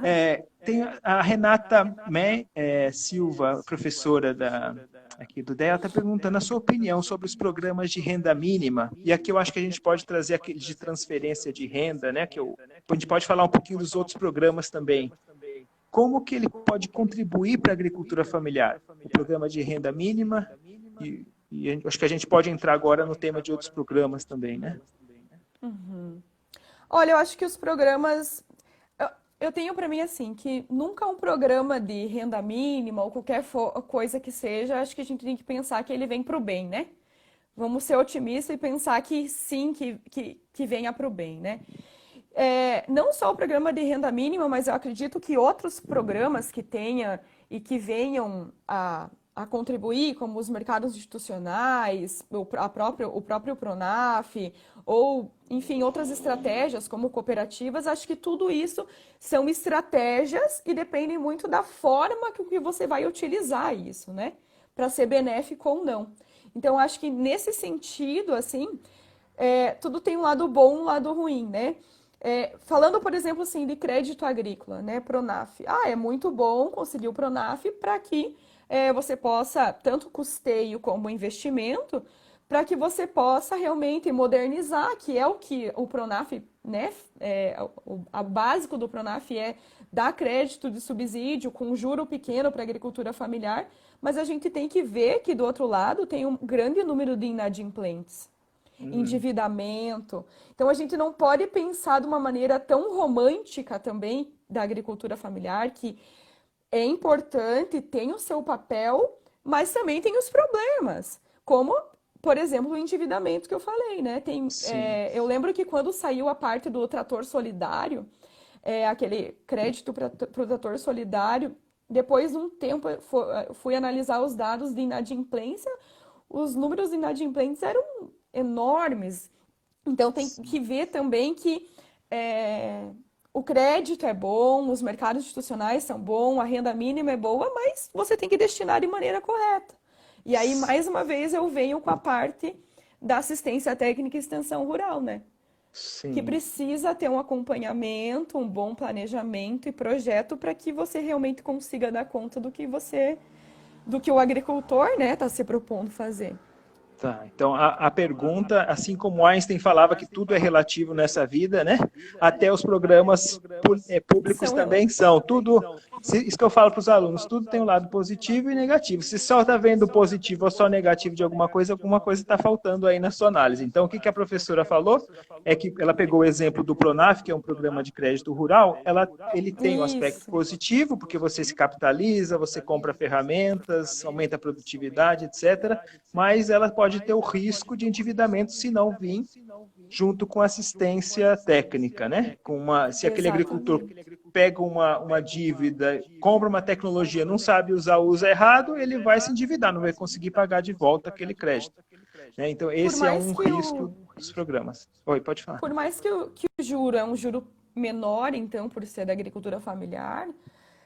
É, tem a Renata Mé, é, Silva, professora da, aqui do DEA, está perguntando a sua opinião sobre os programas de renda mínima. E aqui eu acho que a gente pode trazer aquele de transferência de renda, né? Que eu, a gente pode falar um pouquinho dos outros programas também. Como que ele pode contribuir para a agricultura familiar? O programa de renda mínima e, e acho que a gente pode entrar agora no tema de outros programas também, né? Uhum. Olha, eu acho que os programas eu tenho para mim assim que nunca um programa de renda mínima ou qualquer coisa que seja, acho que a gente tem que pensar que ele vem para o bem, né? Vamos ser otimistas e pensar que sim, que, que, que venha para o bem, né? É, não só o programa de renda mínima, mas eu acredito que outros programas que tenha e que venham a, a contribuir, como os mercados institucionais, o, a próprio, o próprio Pronaf, ou, enfim, outras estratégias como cooperativas, acho que tudo isso são estratégias e dependem muito da forma que você vai utilizar isso, né? Para ser benéfico ou não. Então, acho que nesse sentido, assim, é, tudo tem um lado bom e um lado ruim, né? É, falando, por exemplo, assim, de crédito agrícola, né? Pronaf. Ah, é muito bom conseguir o Pronaf para que é, você possa, tanto custeio como investimento, para que você possa realmente modernizar, que é o que o Pronaf, né, é, o a básico do Pronaf é dar crédito de subsídio com juro pequeno para a agricultura familiar, mas a gente tem que ver que do outro lado tem um grande número de inadimplentes, hum. endividamento. Então a gente não pode pensar de uma maneira tão romântica também da agricultura familiar que é importante, tem o seu papel, mas também tem os problemas, como por exemplo, o endividamento que eu falei, né? Tem, é, eu lembro que quando saiu a parte do trator solidário, é, aquele crédito para o trator solidário, depois de um tempo fui analisar os dados de inadimplência, os números de inadimplentes eram enormes. Então tem Sim. que ver também que é, o crédito é bom, os mercados institucionais são bons, a renda mínima é boa, mas você tem que destinar de maneira correta. E aí, mais uma vez, eu venho com a parte da assistência técnica e extensão rural, né? Sim. Que precisa ter um acompanhamento, um bom planejamento e projeto para que você realmente consiga dar conta do que você, do que o agricultor, né, está se propondo fazer. Tá, então a, a, pergunta, assim como Einstein falava que tudo é relativo nessa vida, né? Até os programas é, públicos também são. Tudo, isso que eu falo para os alunos, tudo tem um lado positivo e negativo. Se só está vendo positivo ou só negativo de alguma coisa, alguma coisa está faltando aí na sua análise. Então, o que, que a professora falou é que ela pegou o exemplo do Pronaf, que é um programa de crédito rural, ela, ele tem um aspecto positivo, porque você se capitaliza, você compra ferramentas, aumenta a produtividade, etc. Mas ela pode ter o risco de endividamento se não vir junto com assistência técnica, né? Com uma, se aquele agricultor pega uma, uma dívida, compra uma tecnologia, não sabe usar, usa errado, ele vai se endividar, não vai conseguir pagar de volta aquele crédito. Né? Então, esse é um risco o... dos programas. Oi, pode falar. Por mais que o, que o juro é um juro menor, então, por ser da agricultura familiar,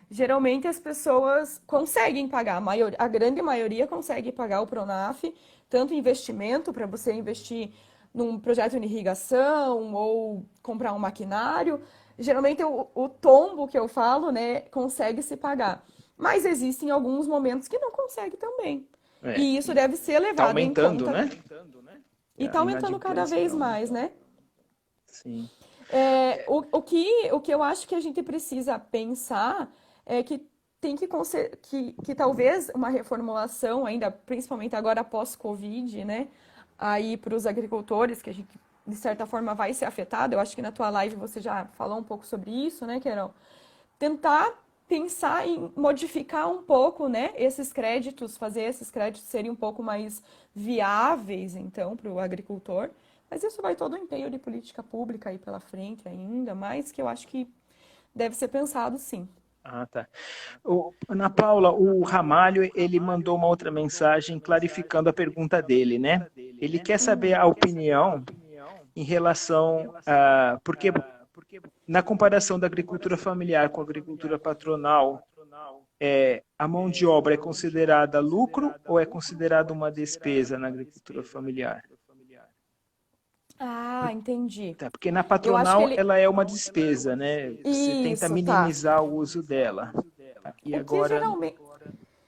geralmente as pessoas conseguem pagar, a, maior, a grande maioria consegue pagar o Pronaf, tanto investimento para você investir num projeto de irrigação ou comprar um maquinário. Geralmente o, o tombo que eu falo, né, consegue se pagar. Mas existem alguns momentos que não consegue também. É. E isso deve ser levado tá aumentando, em conta. Né? E está aumentando cada vez mais, né? Sim. É, o, o, que, o que eu acho que a gente precisa pensar é que tem que, que, que talvez uma reformulação ainda, principalmente agora pós-Covid, né? aí para os agricultores, que a gente de certa forma vai ser afetado. Eu acho que na tua live você já falou um pouco sobre isso, né, Querão? Tentar pensar em modificar um pouco, né, esses créditos, fazer esses créditos serem um pouco mais viáveis, então, para o agricultor. Mas isso vai todo o empenho de política pública aí pela frente ainda, mas que eu acho que deve ser pensado sim. Ah, tá. O, Ana Paula, o Ramalho, ele mandou uma outra mensagem clarificando a pergunta dele, né? Ele quer saber a opinião em relação a... Porque na comparação da agricultura familiar com a agricultura patronal, é, a mão de obra é considerada lucro ou é considerada uma despesa na agricultura familiar? Ah, entendi. Tá, porque na patronal ele... ela é uma despesa, né? Você Isso, tenta tá. minimizar tá. o uso dela. E o agora... Que geralmente...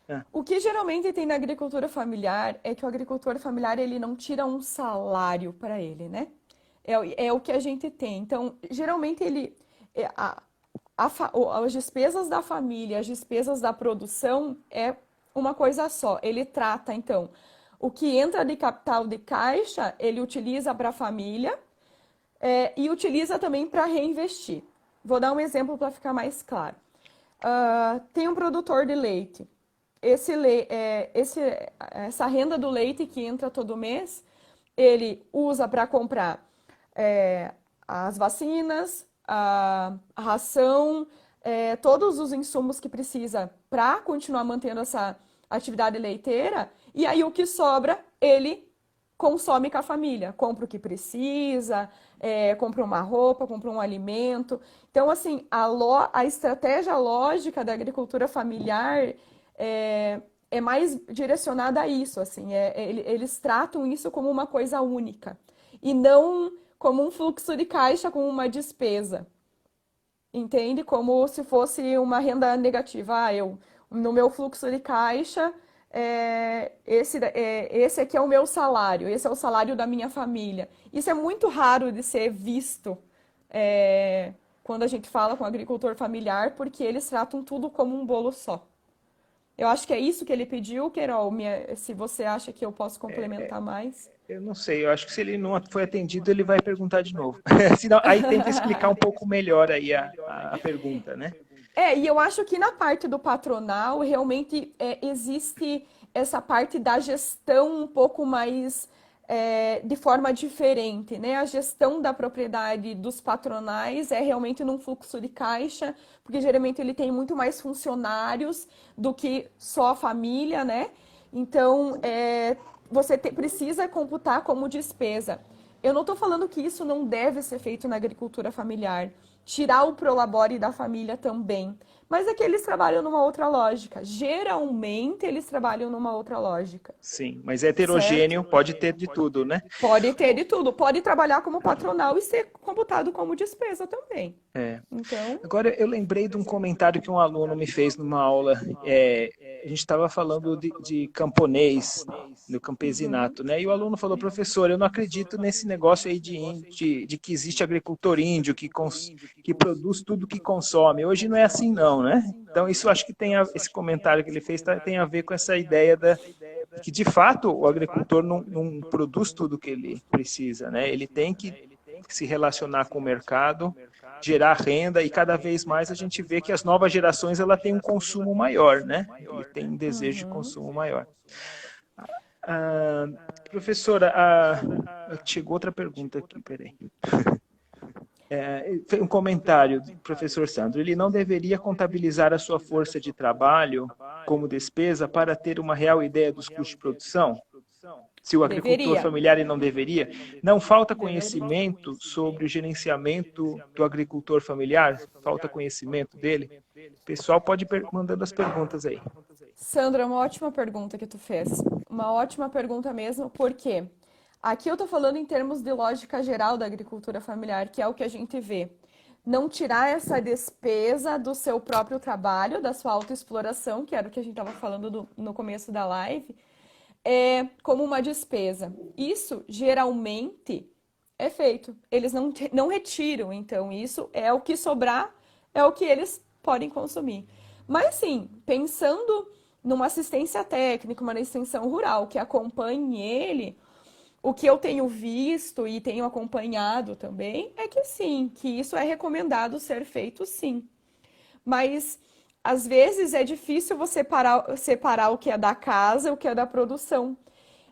Ah. O que geralmente tem na agricultura familiar é que o agricultor familiar ele não tira um salário para ele, né? É, é o que a gente tem. Então, geralmente ele... É, a, a, as despesas da família, as despesas da produção é uma coisa só. Ele trata, então, o que entra de capital de caixa, ele utiliza para a família é, e utiliza também para reinvestir. Vou dar um exemplo para ficar mais claro. Uh, tem um produtor de leite. Esse, é, esse, essa renda do leite que entra todo mês, ele usa para comprar é, as vacinas, a, a ração, é, todos os insumos que precisa para continuar mantendo essa atividade leiteira e aí o que sobra, ele consome com a família. Compra o que precisa, é, compra uma roupa, compra um alimento. Então, assim, a, lo, a estratégia lógica da agricultura familiar é, é mais direcionada a isso, assim. É, é eles tratam isso como uma coisa única. E não como um fluxo de caixa, como uma despesa. Entende? Como se fosse uma renda negativa. Ah, eu, no meu fluxo de caixa, é, esse, é, esse aqui é o meu salário, esse é o salário da minha família. Isso é muito raro de ser visto é, quando a gente fala com agricultor familiar, porque eles tratam tudo como um bolo só. Eu acho que é isso que ele pediu, Querol. Minha, se você acha que eu posso complementar é, mais. Eu não sei, eu acho que se ele não foi atendido, ele vai perguntar de novo. Senão, aí tenta explicar um pouco melhor aí a, a, a pergunta, né? É, e eu acho que na parte do patronal, realmente é, existe essa parte da gestão um pouco mais é, de forma diferente, né? A gestão da propriedade dos patronais é realmente num fluxo de caixa, porque geralmente ele tem muito mais funcionários do que só a família, né? Então, é, você te, precisa computar como despesa. Eu não estou falando que isso não deve ser feito na agricultura familiar tirar o prolabore da família também. Mas é que eles trabalham numa outra lógica. Geralmente eles trabalham numa outra lógica. Sim, mas é heterogêneo, certo? pode ter de tudo, né? Pode ter de tudo. Pode trabalhar como patronal e ser computado como despesa também. É. Então... Agora eu lembrei de um comentário que um aluno me fez numa aula. É, a gente estava falando de, de, camponês, no campesinato, né? E o aluno falou, professor, eu não acredito nesse negócio aí de, de, de que existe agricultor índio que, cons, que produz tudo que consome. Hoje não é assim não, né? Então isso acho que tem a, esse comentário que ele fez tá, tem a ver com essa ideia da que de fato o agricultor não, não produz tudo que ele precisa, né? Ele tem que se relacionar com o mercado, gerar renda e cada vez mais a gente vê que as novas gerações ela tem um consumo maior, né? Ele tem um desejo de consumo maior. Ah, professora, ah, chegou outra pergunta aqui, peraí. É, um comentário do professor Sandro. Ele não deveria contabilizar a sua força de trabalho como despesa para ter uma real ideia dos custos de produção? Se o agricultor deveria. familiar ele não deveria? Não falta conhecimento sobre o gerenciamento do agricultor familiar? Falta conhecimento dele? O pessoal pode ir mandando as perguntas aí. Sandra, uma ótima pergunta que tu fez. Uma ótima pergunta mesmo, porque aqui eu estou falando em termos de lógica geral da agricultura familiar, que é o que a gente vê. Não tirar essa despesa do seu próprio trabalho, da sua autoexploração, que era o que a gente estava falando do, no começo da live, é, como uma despesa. Isso geralmente é feito. Eles não, não retiram, então isso é o que sobrar, é o que eles podem consumir. Mas sim, pensando numa assistência técnica, uma extensão rural que acompanhe ele, o que eu tenho visto e tenho acompanhado também é que sim, que isso é recomendado ser feito sim. Mas às vezes é difícil você parar, separar o que é da casa e o que é da produção.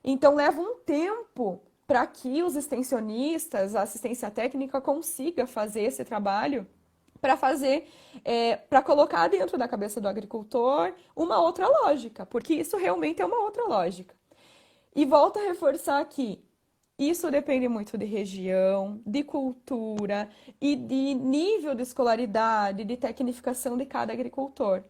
Então leva um tempo para que os extensionistas, a assistência técnica consiga fazer esse trabalho para fazer, é, para colocar dentro da cabeça do agricultor uma outra lógica, porque isso realmente é uma outra lógica. E volto a reforçar aqui, isso depende muito de região, de cultura e de nível de escolaridade, de tecnificação de cada agricultor.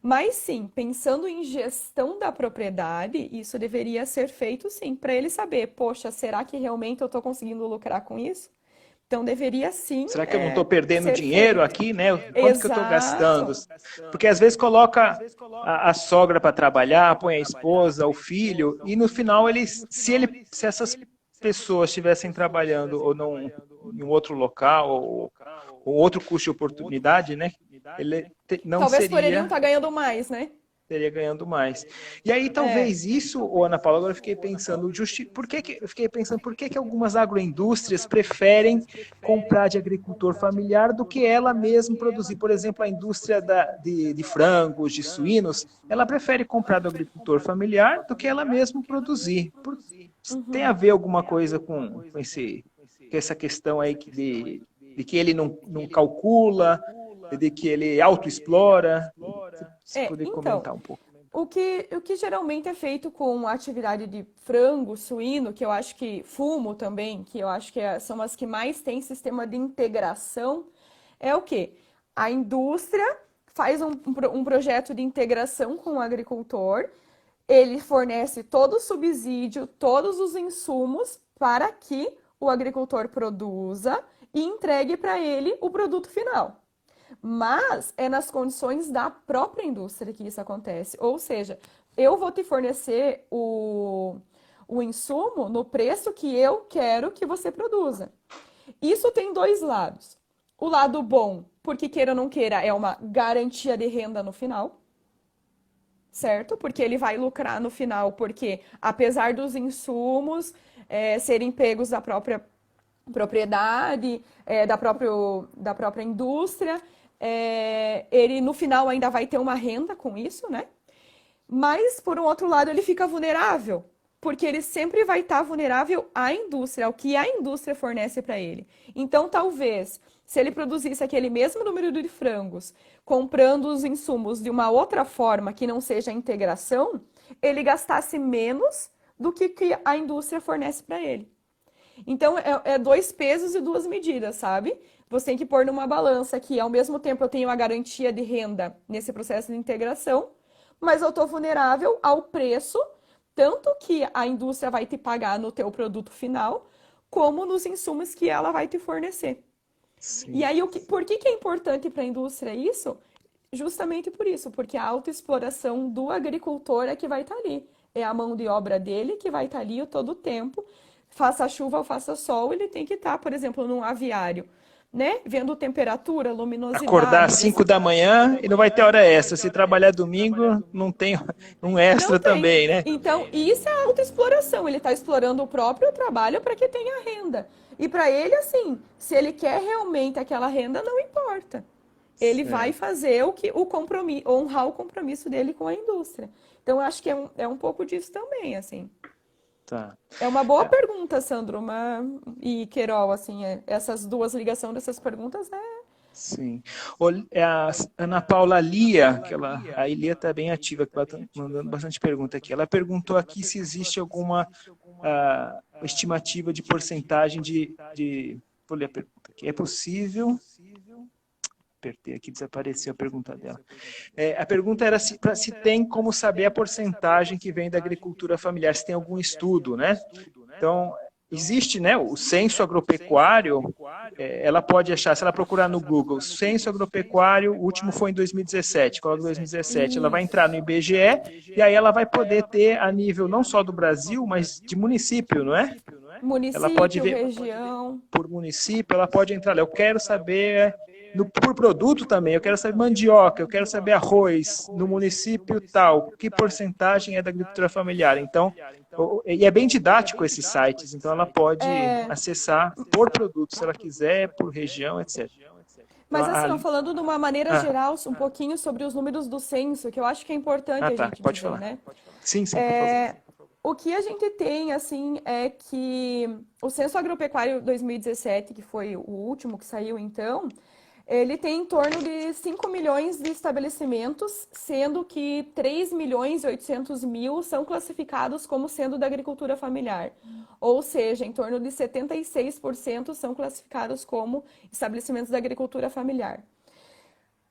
Mas sim, pensando em gestão da propriedade, isso deveria ser feito sim, para ele saber, poxa, será que realmente eu estou conseguindo lucrar com isso? Então deveria sim. Será que eu não estou é, perdendo dinheiro feito. aqui, né? Quanto Exato. que eu estou gastando? Porque às vezes coloca a, a sogra para trabalhar, põe a esposa, o filho, e no final ele, se ele, se essas pessoas estivessem trabalhando ou num, em um outro local ou, ou outro custo de oportunidade, né? Ele não Talvez seria... por ele não estar tá ganhando mais, né? Teria ganhando mais. E aí talvez é. isso, Ana Paula, agora eu fiquei pensando, justi... por que, que eu fiquei pensando por que, que algumas agroindústrias preferem comprar de agricultor familiar do que ela mesma produzir? Por exemplo, a indústria da, de, de frangos, de suínos, ela prefere comprar do agricultor familiar do que ela mesma produzir. Por... Uhum. Tem a ver alguma coisa com, com, esse, com essa questão aí que de, de que ele não, não calcula, de que ele autoexplora? Se é, puder então, comentar um pouco. O que, o que geralmente é feito com a atividade de frango, suíno, que eu acho que fumo também, que eu acho que é, são as que mais têm sistema de integração, é o que? A indústria faz um, um projeto de integração com o agricultor, ele fornece todo o subsídio, todos os insumos para que o agricultor produza e entregue para ele o produto final. Mas é nas condições da própria indústria que isso acontece. Ou seja, eu vou te fornecer o, o insumo no preço que eu quero que você produza. Isso tem dois lados. O lado bom, porque queira ou não queira, é uma garantia de renda no final. Certo? Porque ele vai lucrar no final, porque apesar dos insumos é, serem pegos da própria propriedade, é, da, próprio, da própria indústria, é, ele no final ainda vai ter uma renda com isso, né? Mas, por um outro lado, ele fica vulnerável, porque ele sempre vai estar vulnerável à indústria, ao que a indústria fornece para ele. Então, talvez, se ele produzisse aquele mesmo número de frangos, comprando os insumos de uma outra forma que não seja a integração, ele gastasse menos do que, que a indústria fornece para ele. Então, é, é dois pesos e duas medidas, sabe? você tem que pôr numa balança que, ao mesmo tempo, eu tenho a garantia de renda nesse processo de integração, mas eu estou vulnerável ao preço, tanto que a indústria vai te pagar no teu produto final, como nos insumos que ela vai te fornecer. Sim. E aí, o que, por que, que é importante para a indústria isso? Justamente por isso, porque a autoexploração do agricultor é que vai estar tá ali. É a mão de obra dele que vai estar tá ali todo o tempo. Faça chuva ou faça sol, ele tem que estar, tá, por exemplo, num aviário né? Vendo temperatura, luminosidade. Acordar às 5 da manhã e não vai ter hora extra. Se trabalhar domingo, não tem um extra também, né? Então, isso é autoexploração. Ele está explorando o próprio trabalho para que tenha renda. E para ele, assim, se ele quer realmente aquela renda, não importa. Ele certo. vai fazer o que o compromisso, honrar o compromisso dele com a indústria. Então, eu acho que é um, é um pouco disso também, assim. Tá. É uma boa é. pergunta, Sandro, uma... e Querol, assim, é... essas duas ligações dessas perguntas é... Sim. É a Ana Paula Lia, que ela, a Ilia está bem ativa, que ela está mandando bastante pergunta aqui. Ela perguntou aqui se existe alguma uh, estimativa de porcentagem de, de... Vou ler a pergunta aqui. É possível apertei aqui, desapareceu a pergunta dela. É, a pergunta era se, pra, se tem como saber a porcentagem que vem da agricultura familiar, se tem algum estudo, né? Então, existe né, o censo agropecuário, é, ela pode achar, se ela procurar no Google, censo agropecuário, o último foi em 2017, coloca 2017, ela vai entrar no IBGE e aí ela vai poder ter a nível não só do Brasil, mas de município, não é? Município, ela pode ver, região. Por município, ela pode entrar lá. Eu quero saber no, por produto também. Eu quero saber mandioca, eu quero saber arroz no município tal, que porcentagem é da agricultura familiar. Então, e é bem didático esses sites, então ela pode é... acessar por produto, se ela quiser, por região, etc. Mas assim, falando de uma maneira ah. geral, um pouquinho sobre os números do censo, que eu acho que é importante ah, tá. a gente pode dizer, falar. né? Sim, sim, é... O que a gente tem, assim, é que o Censo Agropecuário 2017, que foi o último que saiu então, ele tem em torno de 5 milhões de estabelecimentos, sendo que 3 milhões e 800 mil são classificados como sendo da agricultura familiar. Ou seja, em torno de 76% são classificados como estabelecimentos da agricultura familiar.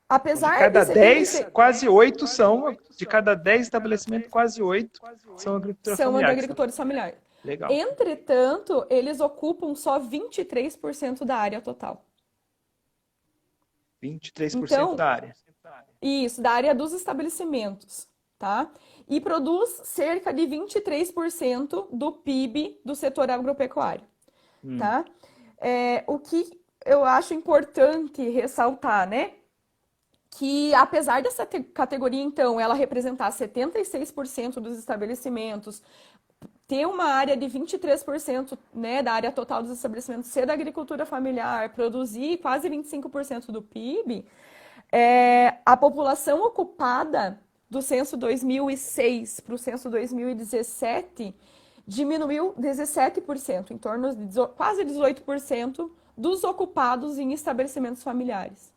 Apesar de cada de 10, ser... quase 8 são, de cada 10 estabelecimentos, quase 8 são agricultura são familiar. Agricultores familiares. Legal. Entretanto, eles ocupam só 23% da área total. 23% então, da área. Isso, da área dos estabelecimentos, tá? E produz cerca de 23% do PIB do setor agropecuário, hum. tá? É, o que eu acho importante ressaltar, né? Que apesar dessa categoria, então, ela representar 76% dos estabelecimentos, ter uma área de 23% né, da área total dos estabelecimentos ser da agricultura familiar, produzir quase 25% do PIB, é, a população ocupada do censo 2006 para o censo 2017 diminuiu 17%, em torno de quase 18% dos ocupados em estabelecimentos familiares.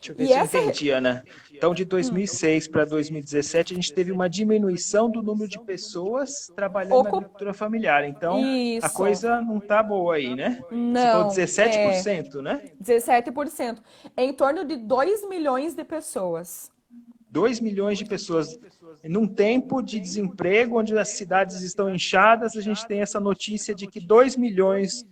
Deixa eu ver e se essa... eu entendi, Ana. Então, de 2006 para 2017, a gente teve uma diminuição do número de pessoas trabalhando Ocup... na agricultura familiar. Então, Isso. a coisa não está boa aí, né? Não. Você falou 17%, é... né? 17%. É em torno de 2 milhões de pessoas. 2 milhões de pessoas. Num tempo de desemprego, onde as cidades estão inchadas, a gente tem essa notícia de que 2 milhões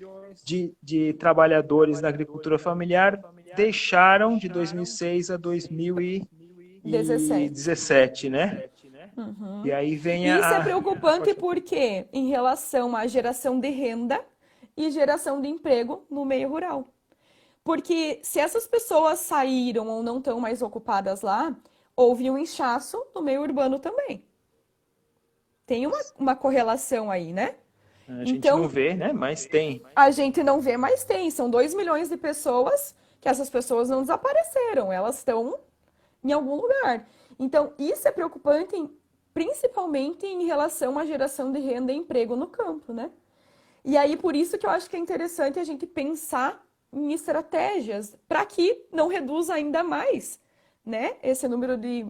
de, de trabalhadores na agricultura familiar deixaram de 2006 a 2017, né? Uhum. E aí vem a... Isso é preocupante porque em relação à geração de renda e geração de emprego no meio rural. Porque se essas pessoas saíram ou não estão mais ocupadas lá, houve um inchaço no meio urbano também. Tem uma, uma correlação aí, né? A gente então, não vê, né? Mas tem. A gente não vê, mas tem. São 2 milhões de pessoas que essas pessoas não desapareceram, elas estão em algum lugar. Então, isso é preocupante, principalmente em relação à geração de renda e emprego no campo, né? E aí, por isso que eu acho que é interessante a gente pensar em estratégias para que não reduza ainda mais, né, esse número de,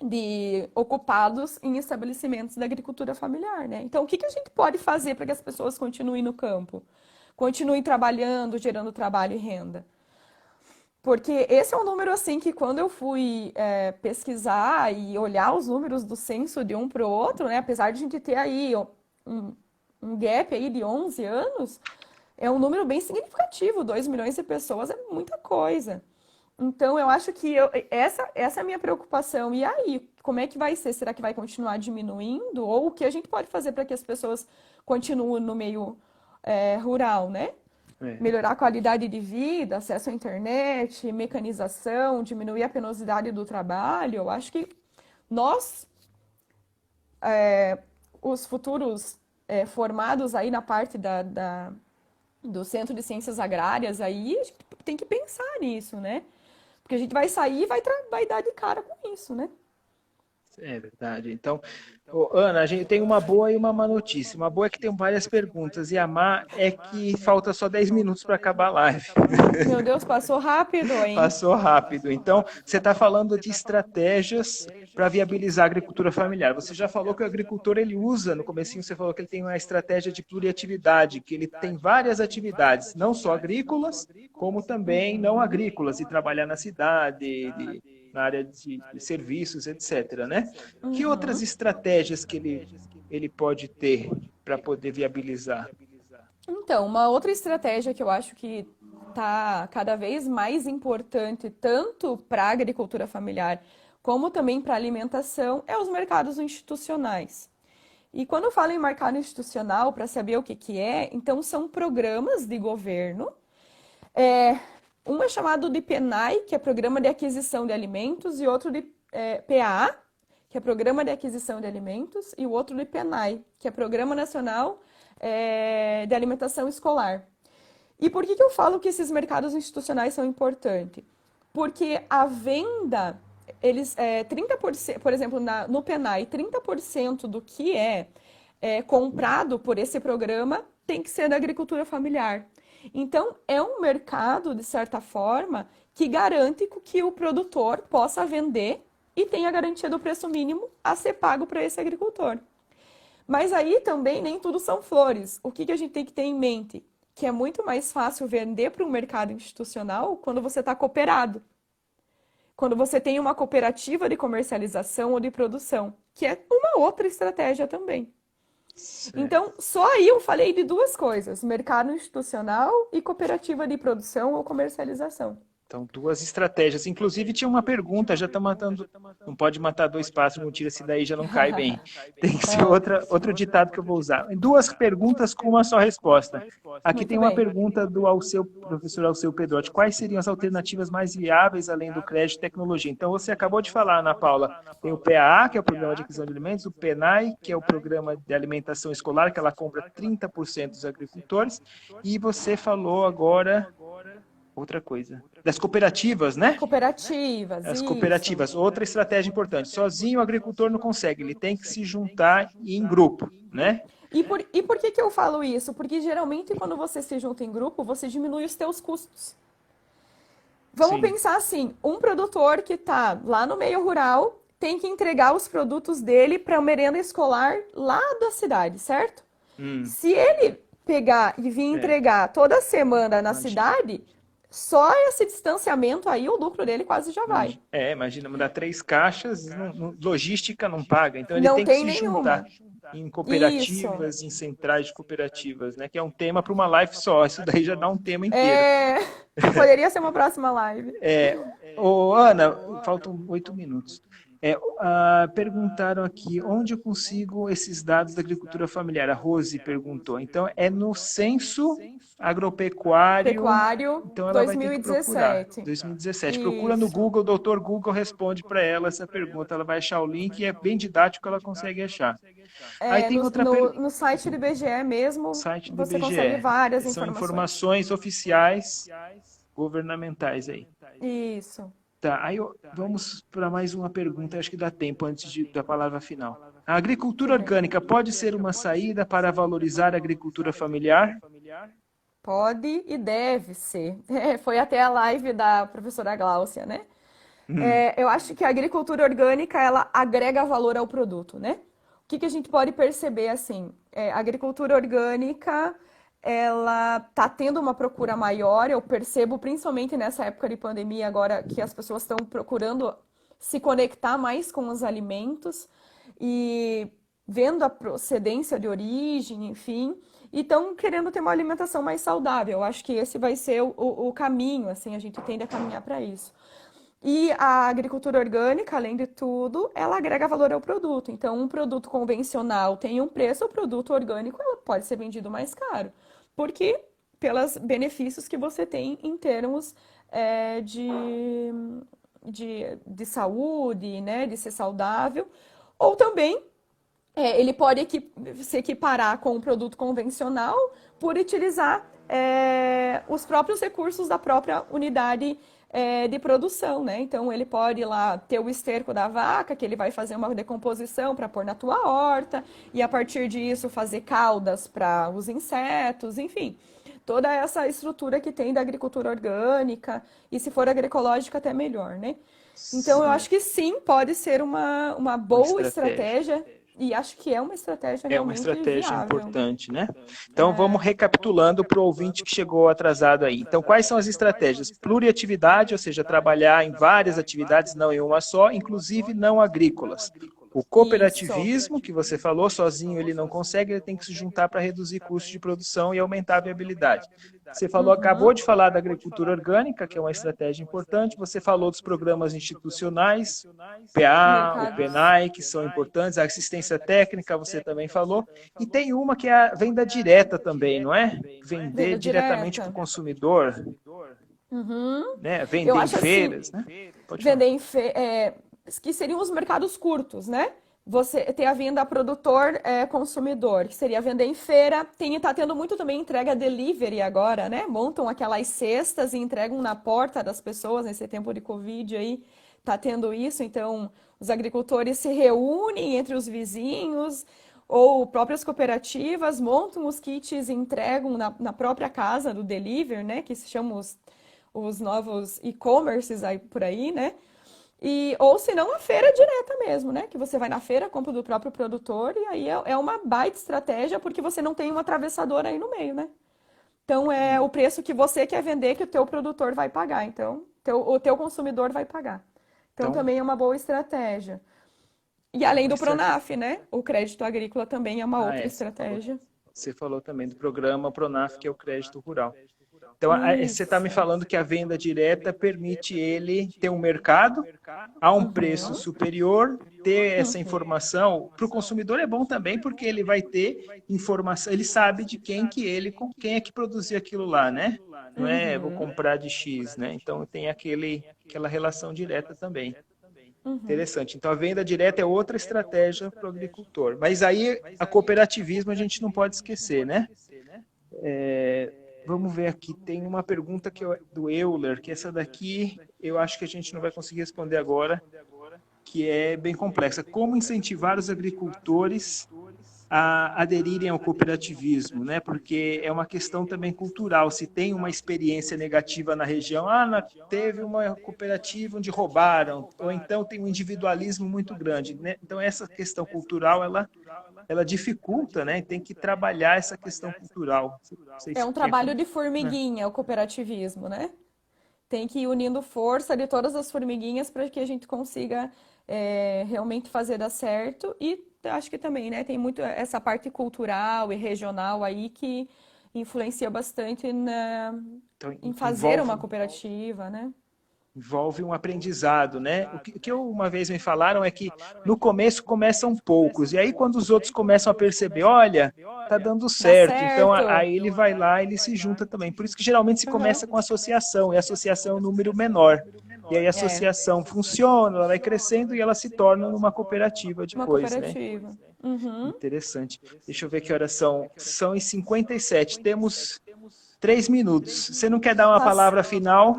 de ocupados em estabelecimentos da agricultura familiar, né? Então, o que, que a gente pode fazer para que as pessoas continuem no campo? Continuem trabalhando, gerando trabalho e renda? Porque esse é um número assim que quando eu fui é, pesquisar e olhar os números do censo de um para o outro, né, apesar de a gente ter aí um, um gap aí de 11 anos, é um número bem significativo, 2 milhões de pessoas é muita coisa. Então, eu acho que eu, essa, essa é a minha preocupação. E aí, como é que vai ser? Será que vai continuar diminuindo? Ou o que a gente pode fazer para que as pessoas continuem no meio é, rural, né? É. Melhorar a qualidade de vida, acesso à internet, mecanização, diminuir a penosidade do trabalho. Eu acho que nós, é, os futuros é, formados aí na parte da, da, do Centro de Ciências Agrárias, aí a gente tem que pensar nisso, né? Porque a gente vai sair e vai, vai dar de cara com isso, né? É verdade. Então, Ana, a gente tem uma boa e uma má notícia. Uma boa é que tem várias perguntas, e a má é que falta só 10 minutos para acabar a live. Meu Deus, passou rápido, hein? Passou rápido. Então, você está falando de estratégias para viabilizar a agricultura familiar. Você já falou que o agricultor ele usa, no comecinho você falou que ele tem uma estratégia de pluriatividade, que ele tem várias atividades, não só agrícolas, como também não agrícolas, e trabalhar na cidade, de na área de, de serviços, etc. Né? Uhum. Que outras estratégias que ele, ele pode ter para poder viabilizar? Então, uma outra estratégia que eu acho que está cada vez mais importante, tanto para a agricultura familiar como também para a alimentação, é os mercados institucionais. E quando eu falo em mercado institucional, para saber o que, que é, então são programas de governo é, Um é chamado de PENAI, que é Programa de Aquisição de Alimentos, e outro de é, PAA, que é Programa de Aquisição de Alimentos, e o outro de PENAI, que é Programa Nacional é, de Alimentação Escolar. E por que, que eu falo que esses mercados institucionais são importantes? Porque a venda, eles, é, 30%, por exemplo, na, no PENAI, 30% do que é, é comprado por esse programa tem que ser da agricultura familiar. Então, é um mercado, de certa forma, que garante que o produtor possa vender e tenha a garantia do preço mínimo a ser pago para esse agricultor. Mas aí também nem tudo são flores. O que, que a gente tem que ter em mente? Que é muito mais fácil vender para um mercado institucional quando você está cooperado. Quando você tem uma cooperativa de comercialização ou de produção, que é uma outra estratégia também. Então, só aí eu falei de duas coisas: mercado institucional e cooperativa de produção ou comercialização. Então, duas estratégias. Inclusive, tinha uma pergunta, já está matando. Não pode matar dois pássaros, não tira se daí já não cai bem. Tem que ser outra, outro ditado que eu vou usar. Duas perguntas com uma só resposta. Aqui tem uma pergunta do Alceu, professor Alceu Pedrotti. Quais seriam as alternativas mais viáveis além do crédito e tecnologia? Então, você acabou de falar, Ana Paula. Tem o PAA, que é o Programa de Aquisição de Alimentos, o PENAI, que é o Programa de Alimentação Escolar, que ela compra 30% dos agricultores. E você falou agora outra coisa. Das cooperativas, né? Cooperativas. As cooperativas. Outra estratégia importante. Sozinho o agricultor não consegue, ele tem que se juntar em grupo, né? E por, e por que, que eu falo isso? Porque geralmente quando você se junta em grupo, você diminui os teus custos. Vamos Sim. pensar assim, um produtor que está lá no meio rural tem que entregar os produtos dele para a merenda escolar lá da cidade, certo? Hum. Se ele pegar e vir é. entregar toda semana na cidade, só esse distanciamento aí, o lucro dele quase já vai. É, imagina, mudar três caixas, não, logística não paga. Então ele não tem, tem que se nenhuma. juntar em cooperativas, Isso. em centrais de cooperativas, né? Que é um tema para uma live só. Isso daí já dá um tema inteiro. É, poderia ser uma próxima live. É. Ô, Ana, faltam oito minutos. É, uh, perguntaram aqui onde eu consigo esses dados da agricultura familiar. A Rose perguntou. Então, é no censo agropecuário. Pecuário então ela 2017. Vai ter que 2017. Isso. Procura no Google, doutor Google responde para ela essa pergunta. Ela vai achar o link e é bem didático, ela consegue achar. É, Aí tem no, outra no, no site do IBGE mesmo, site do você IBGE. consegue várias São informações. informações oficiais governamentais aí. Isso. Tá, aí vamos para mais uma pergunta, acho que dá tempo antes de, da palavra final. A agricultura orgânica pode ser uma saída para valorizar a agricultura familiar? Pode e deve ser. É, foi até a live da professora Gláucia, né? Hum. É, eu acho que a agricultura orgânica ela agrega valor ao produto, né? O que, que a gente pode perceber assim? É, a agricultura orgânica ela está tendo uma procura maior. Eu percebo, principalmente nessa época de pandemia, agora que as pessoas estão procurando se conectar mais com os alimentos e vendo a procedência de origem, enfim, e estão querendo ter uma alimentação mais saudável. Eu acho que esse vai ser o, o caminho, assim, a gente tende a caminhar para isso. E a agricultura orgânica, além de tudo, ela agrega valor ao produto. Então, um produto convencional tem um preço, o produto orgânico pode ser vendido mais caro porque pelos benefícios que você tem em termos é, de, de, de saúde, né, de ser saudável, ou também é, ele pode se equiparar com um produto convencional por utilizar é, os próprios recursos da própria unidade é, de produção, né? Então ele pode lá ter o esterco da vaca, que ele vai fazer uma decomposição para pôr na tua horta, e a partir disso fazer caudas para os insetos, enfim. Toda essa estrutura que tem da agricultura orgânica, e se for agroecológica, até melhor, né? Então, sim. eu acho que sim, pode ser uma, uma boa uma estratégia. estratégia e acho que é uma estratégia É uma estratégia viável. importante, né? Então, é. vamos recapitulando para o ouvinte que chegou atrasado aí. Então, quais são as estratégias? Pluriatividade, ou seja, trabalhar em várias atividades, não em uma só, inclusive não agrícolas. O cooperativismo, que você falou, sozinho ele não consegue, ele tem que se juntar para reduzir custos de produção e aumentar a viabilidade. Você falou, uhum. acabou de falar da agricultura orgânica, que é uma estratégia importante. Você falou dos programas institucionais, PA, o PENAI, que são importantes. A assistência técnica, você também falou. E tem uma que é a venda direta também, não é? Vender diretamente para o consumidor. Uhum. Né? Vender em assim, feiras, assim, né? Pode vender falar. em feiras, é, que seriam os mercados curtos, né? Você tem a venda produtor é, consumidor, que seria vender em feira. Tem, tá tendo muito também entrega delivery agora, né? Montam aquelas cestas e entregam na porta das pessoas nesse tempo de Covid aí. Tá tendo isso, então os agricultores se reúnem entre os vizinhos ou próprias cooperativas montam os kits e entregam na, na própria casa do delivery, né? Que se chamam os, os novos e-commerces aí por aí, né? E, ou se não, a feira direta mesmo, né? Que você vai na feira, compra do próprio produtor e aí é, é uma baita estratégia porque você não tem um atravessador aí no meio, né? Então é o preço que você quer vender que o teu produtor vai pagar. Então, teu, o teu consumidor vai pagar. Então, então também é uma boa estratégia. E além do Pronaf, né? O crédito agrícola também é uma ah, outra é, estratégia. Você falou também do programa Pronaf, que é o crédito rural. Então, Isso. você está me falando que a venda direta permite ele ter um mercado a um preço superior, ter essa informação. Para o consumidor é bom também, porque ele vai ter informação, ele sabe de quem que ele, com quem é que produziu aquilo lá, né? Não é vou comprar de X, né? Então tem aquele, aquela relação direta também. Uhum. Interessante. Então a venda direta é outra estratégia para o agricultor. Mas aí a cooperativismo a gente não pode esquecer, né? É, Vamos ver aqui, tem uma pergunta que eu, do Euler, que essa daqui eu acho que a gente não vai conseguir responder agora, que é bem complexa. Como incentivar os agricultores a aderirem ao cooperativismo, né? Porque é uma questão também cultural. Se tem uma experiência negativa na região, ah, teve uma cooperativa onde roubaram, ou então tem um individualismo muito grande, né? Então essa questão cultural ela ela dificulta, né? Tem que trabalhar essa questão cultural. É um trabalho de formiguinha o cooperativismo, né? Tem que ir unindo força de todas as formiguinhas para que a gente consiga é, realmente fazer dar certo e acho que também, né, tem muito essa parte cultural e regional aí que influencia bastante na, então, em fazer envolve, uma cooperativa, né? Envolve um aprendizado, né? O que, o que uma vez me falaram é que no começo começam poucos, e aí quando os outros começam a perceber, olha, tá dando certo, certo. então aí ele vai lá ele se junta também. Por isso que geralmente se começa com associação, e associação é um número menor. E aí a associação é. funciona, ela vai crescendo e ela se torna uma cooperativa depois, uma né? cooperativa. né? Uhum. Interessante. Deixa eu ver que horas são. São em 57. Temos três minutos. Você não quer dar uma palavra final?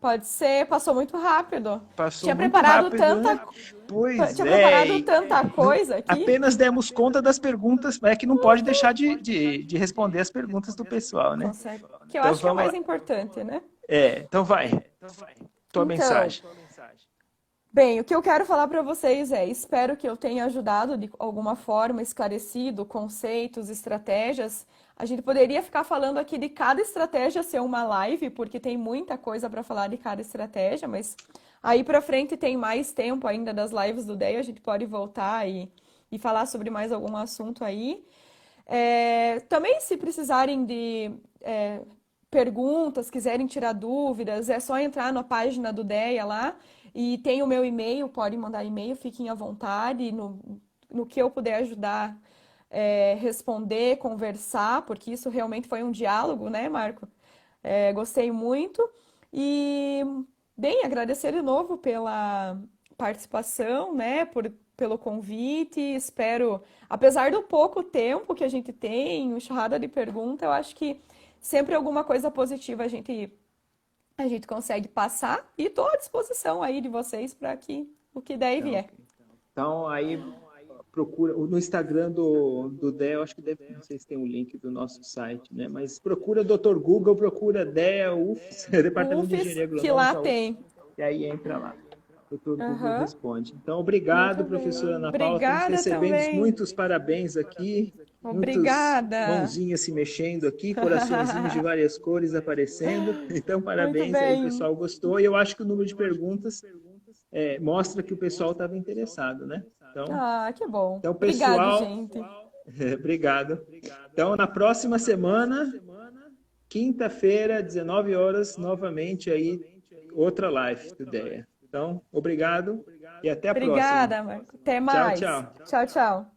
Pode ser, passou muito rápido. Passou Tinha muito preparado rápido, tanta né? Pois Tinha é. preparado tanta coisa aqui. Apenas demos conta das perguntas, é que não pode deixar de, de, de responder as perguntas do pessoal, né? Consegue. Que eu então, acho que é mais importante, né? É, então vai. Tua então, mensagem. Bem, o que eu quero falar para vocês é: espero que eu tenha ajudado de alguma forma, esclarecido conceitos, estratégias. A gente poderia ficar falando aqui de cada estratégia ser uma live, porque tem muita coisa para falar de cada estratégia, mas aí para frente tem mais tempo ainda das lives do DEI, a gente pode voltar e, e falar sobre mais algum assunto aí. É, também, se precisarem de é, perguntas, quiserem tirar dúvidas, é só entrar na página do DEA lá e tem o meu e-mail, podem mandar e-mail, fiquem à vontade no, no que eu puder ajudar, é, responder, conversar, porque isso realmente foi um diálogo, né, Marco? É, gostei muito. E, bem, agradecer de novo pela participação, né, por, pelo convite. Espero, apesar do pouco tempo que a gente tem, enxurrada de pergunta, eu acho que sempre alguma coisa positiva a gente a gente consegue passar e estou à disposição aí de vocês para que o que der e vier. Então, aí procura no Instagram do, do DEA, acho que deve, não sei se tem um link do nosso site, né? Mas procura Dr. Google, procura DEA, UFS, Departamento de Engenharia Agronômica. Que lá tem. E aí entra lá. Dr. Uhum. Google responde. Então, obrigado, Muito professora Ana Paula. Obrigada Recebemos também. muitos parabéns aqui. Obrigada. Mãozinhas se mexendo aqui, coraçõezinhos de várias cores aparecendo. Então, parabéns aí, o pessoal gostou. E eu acho que o número de perguntas é, mostra que o pessoal estava interessado, né? Então, ah, que bom. Então, pessoal, Obrigado, gente. É, obrigado. Então, na próxima semana, quinta-feira, 19 horas, novamente aí, outra live do DEA. Então, obrigado e até a Obrigada, próxima. Obrigada, Marco. Até mais. Tchau, tchau. Tchau, tchau.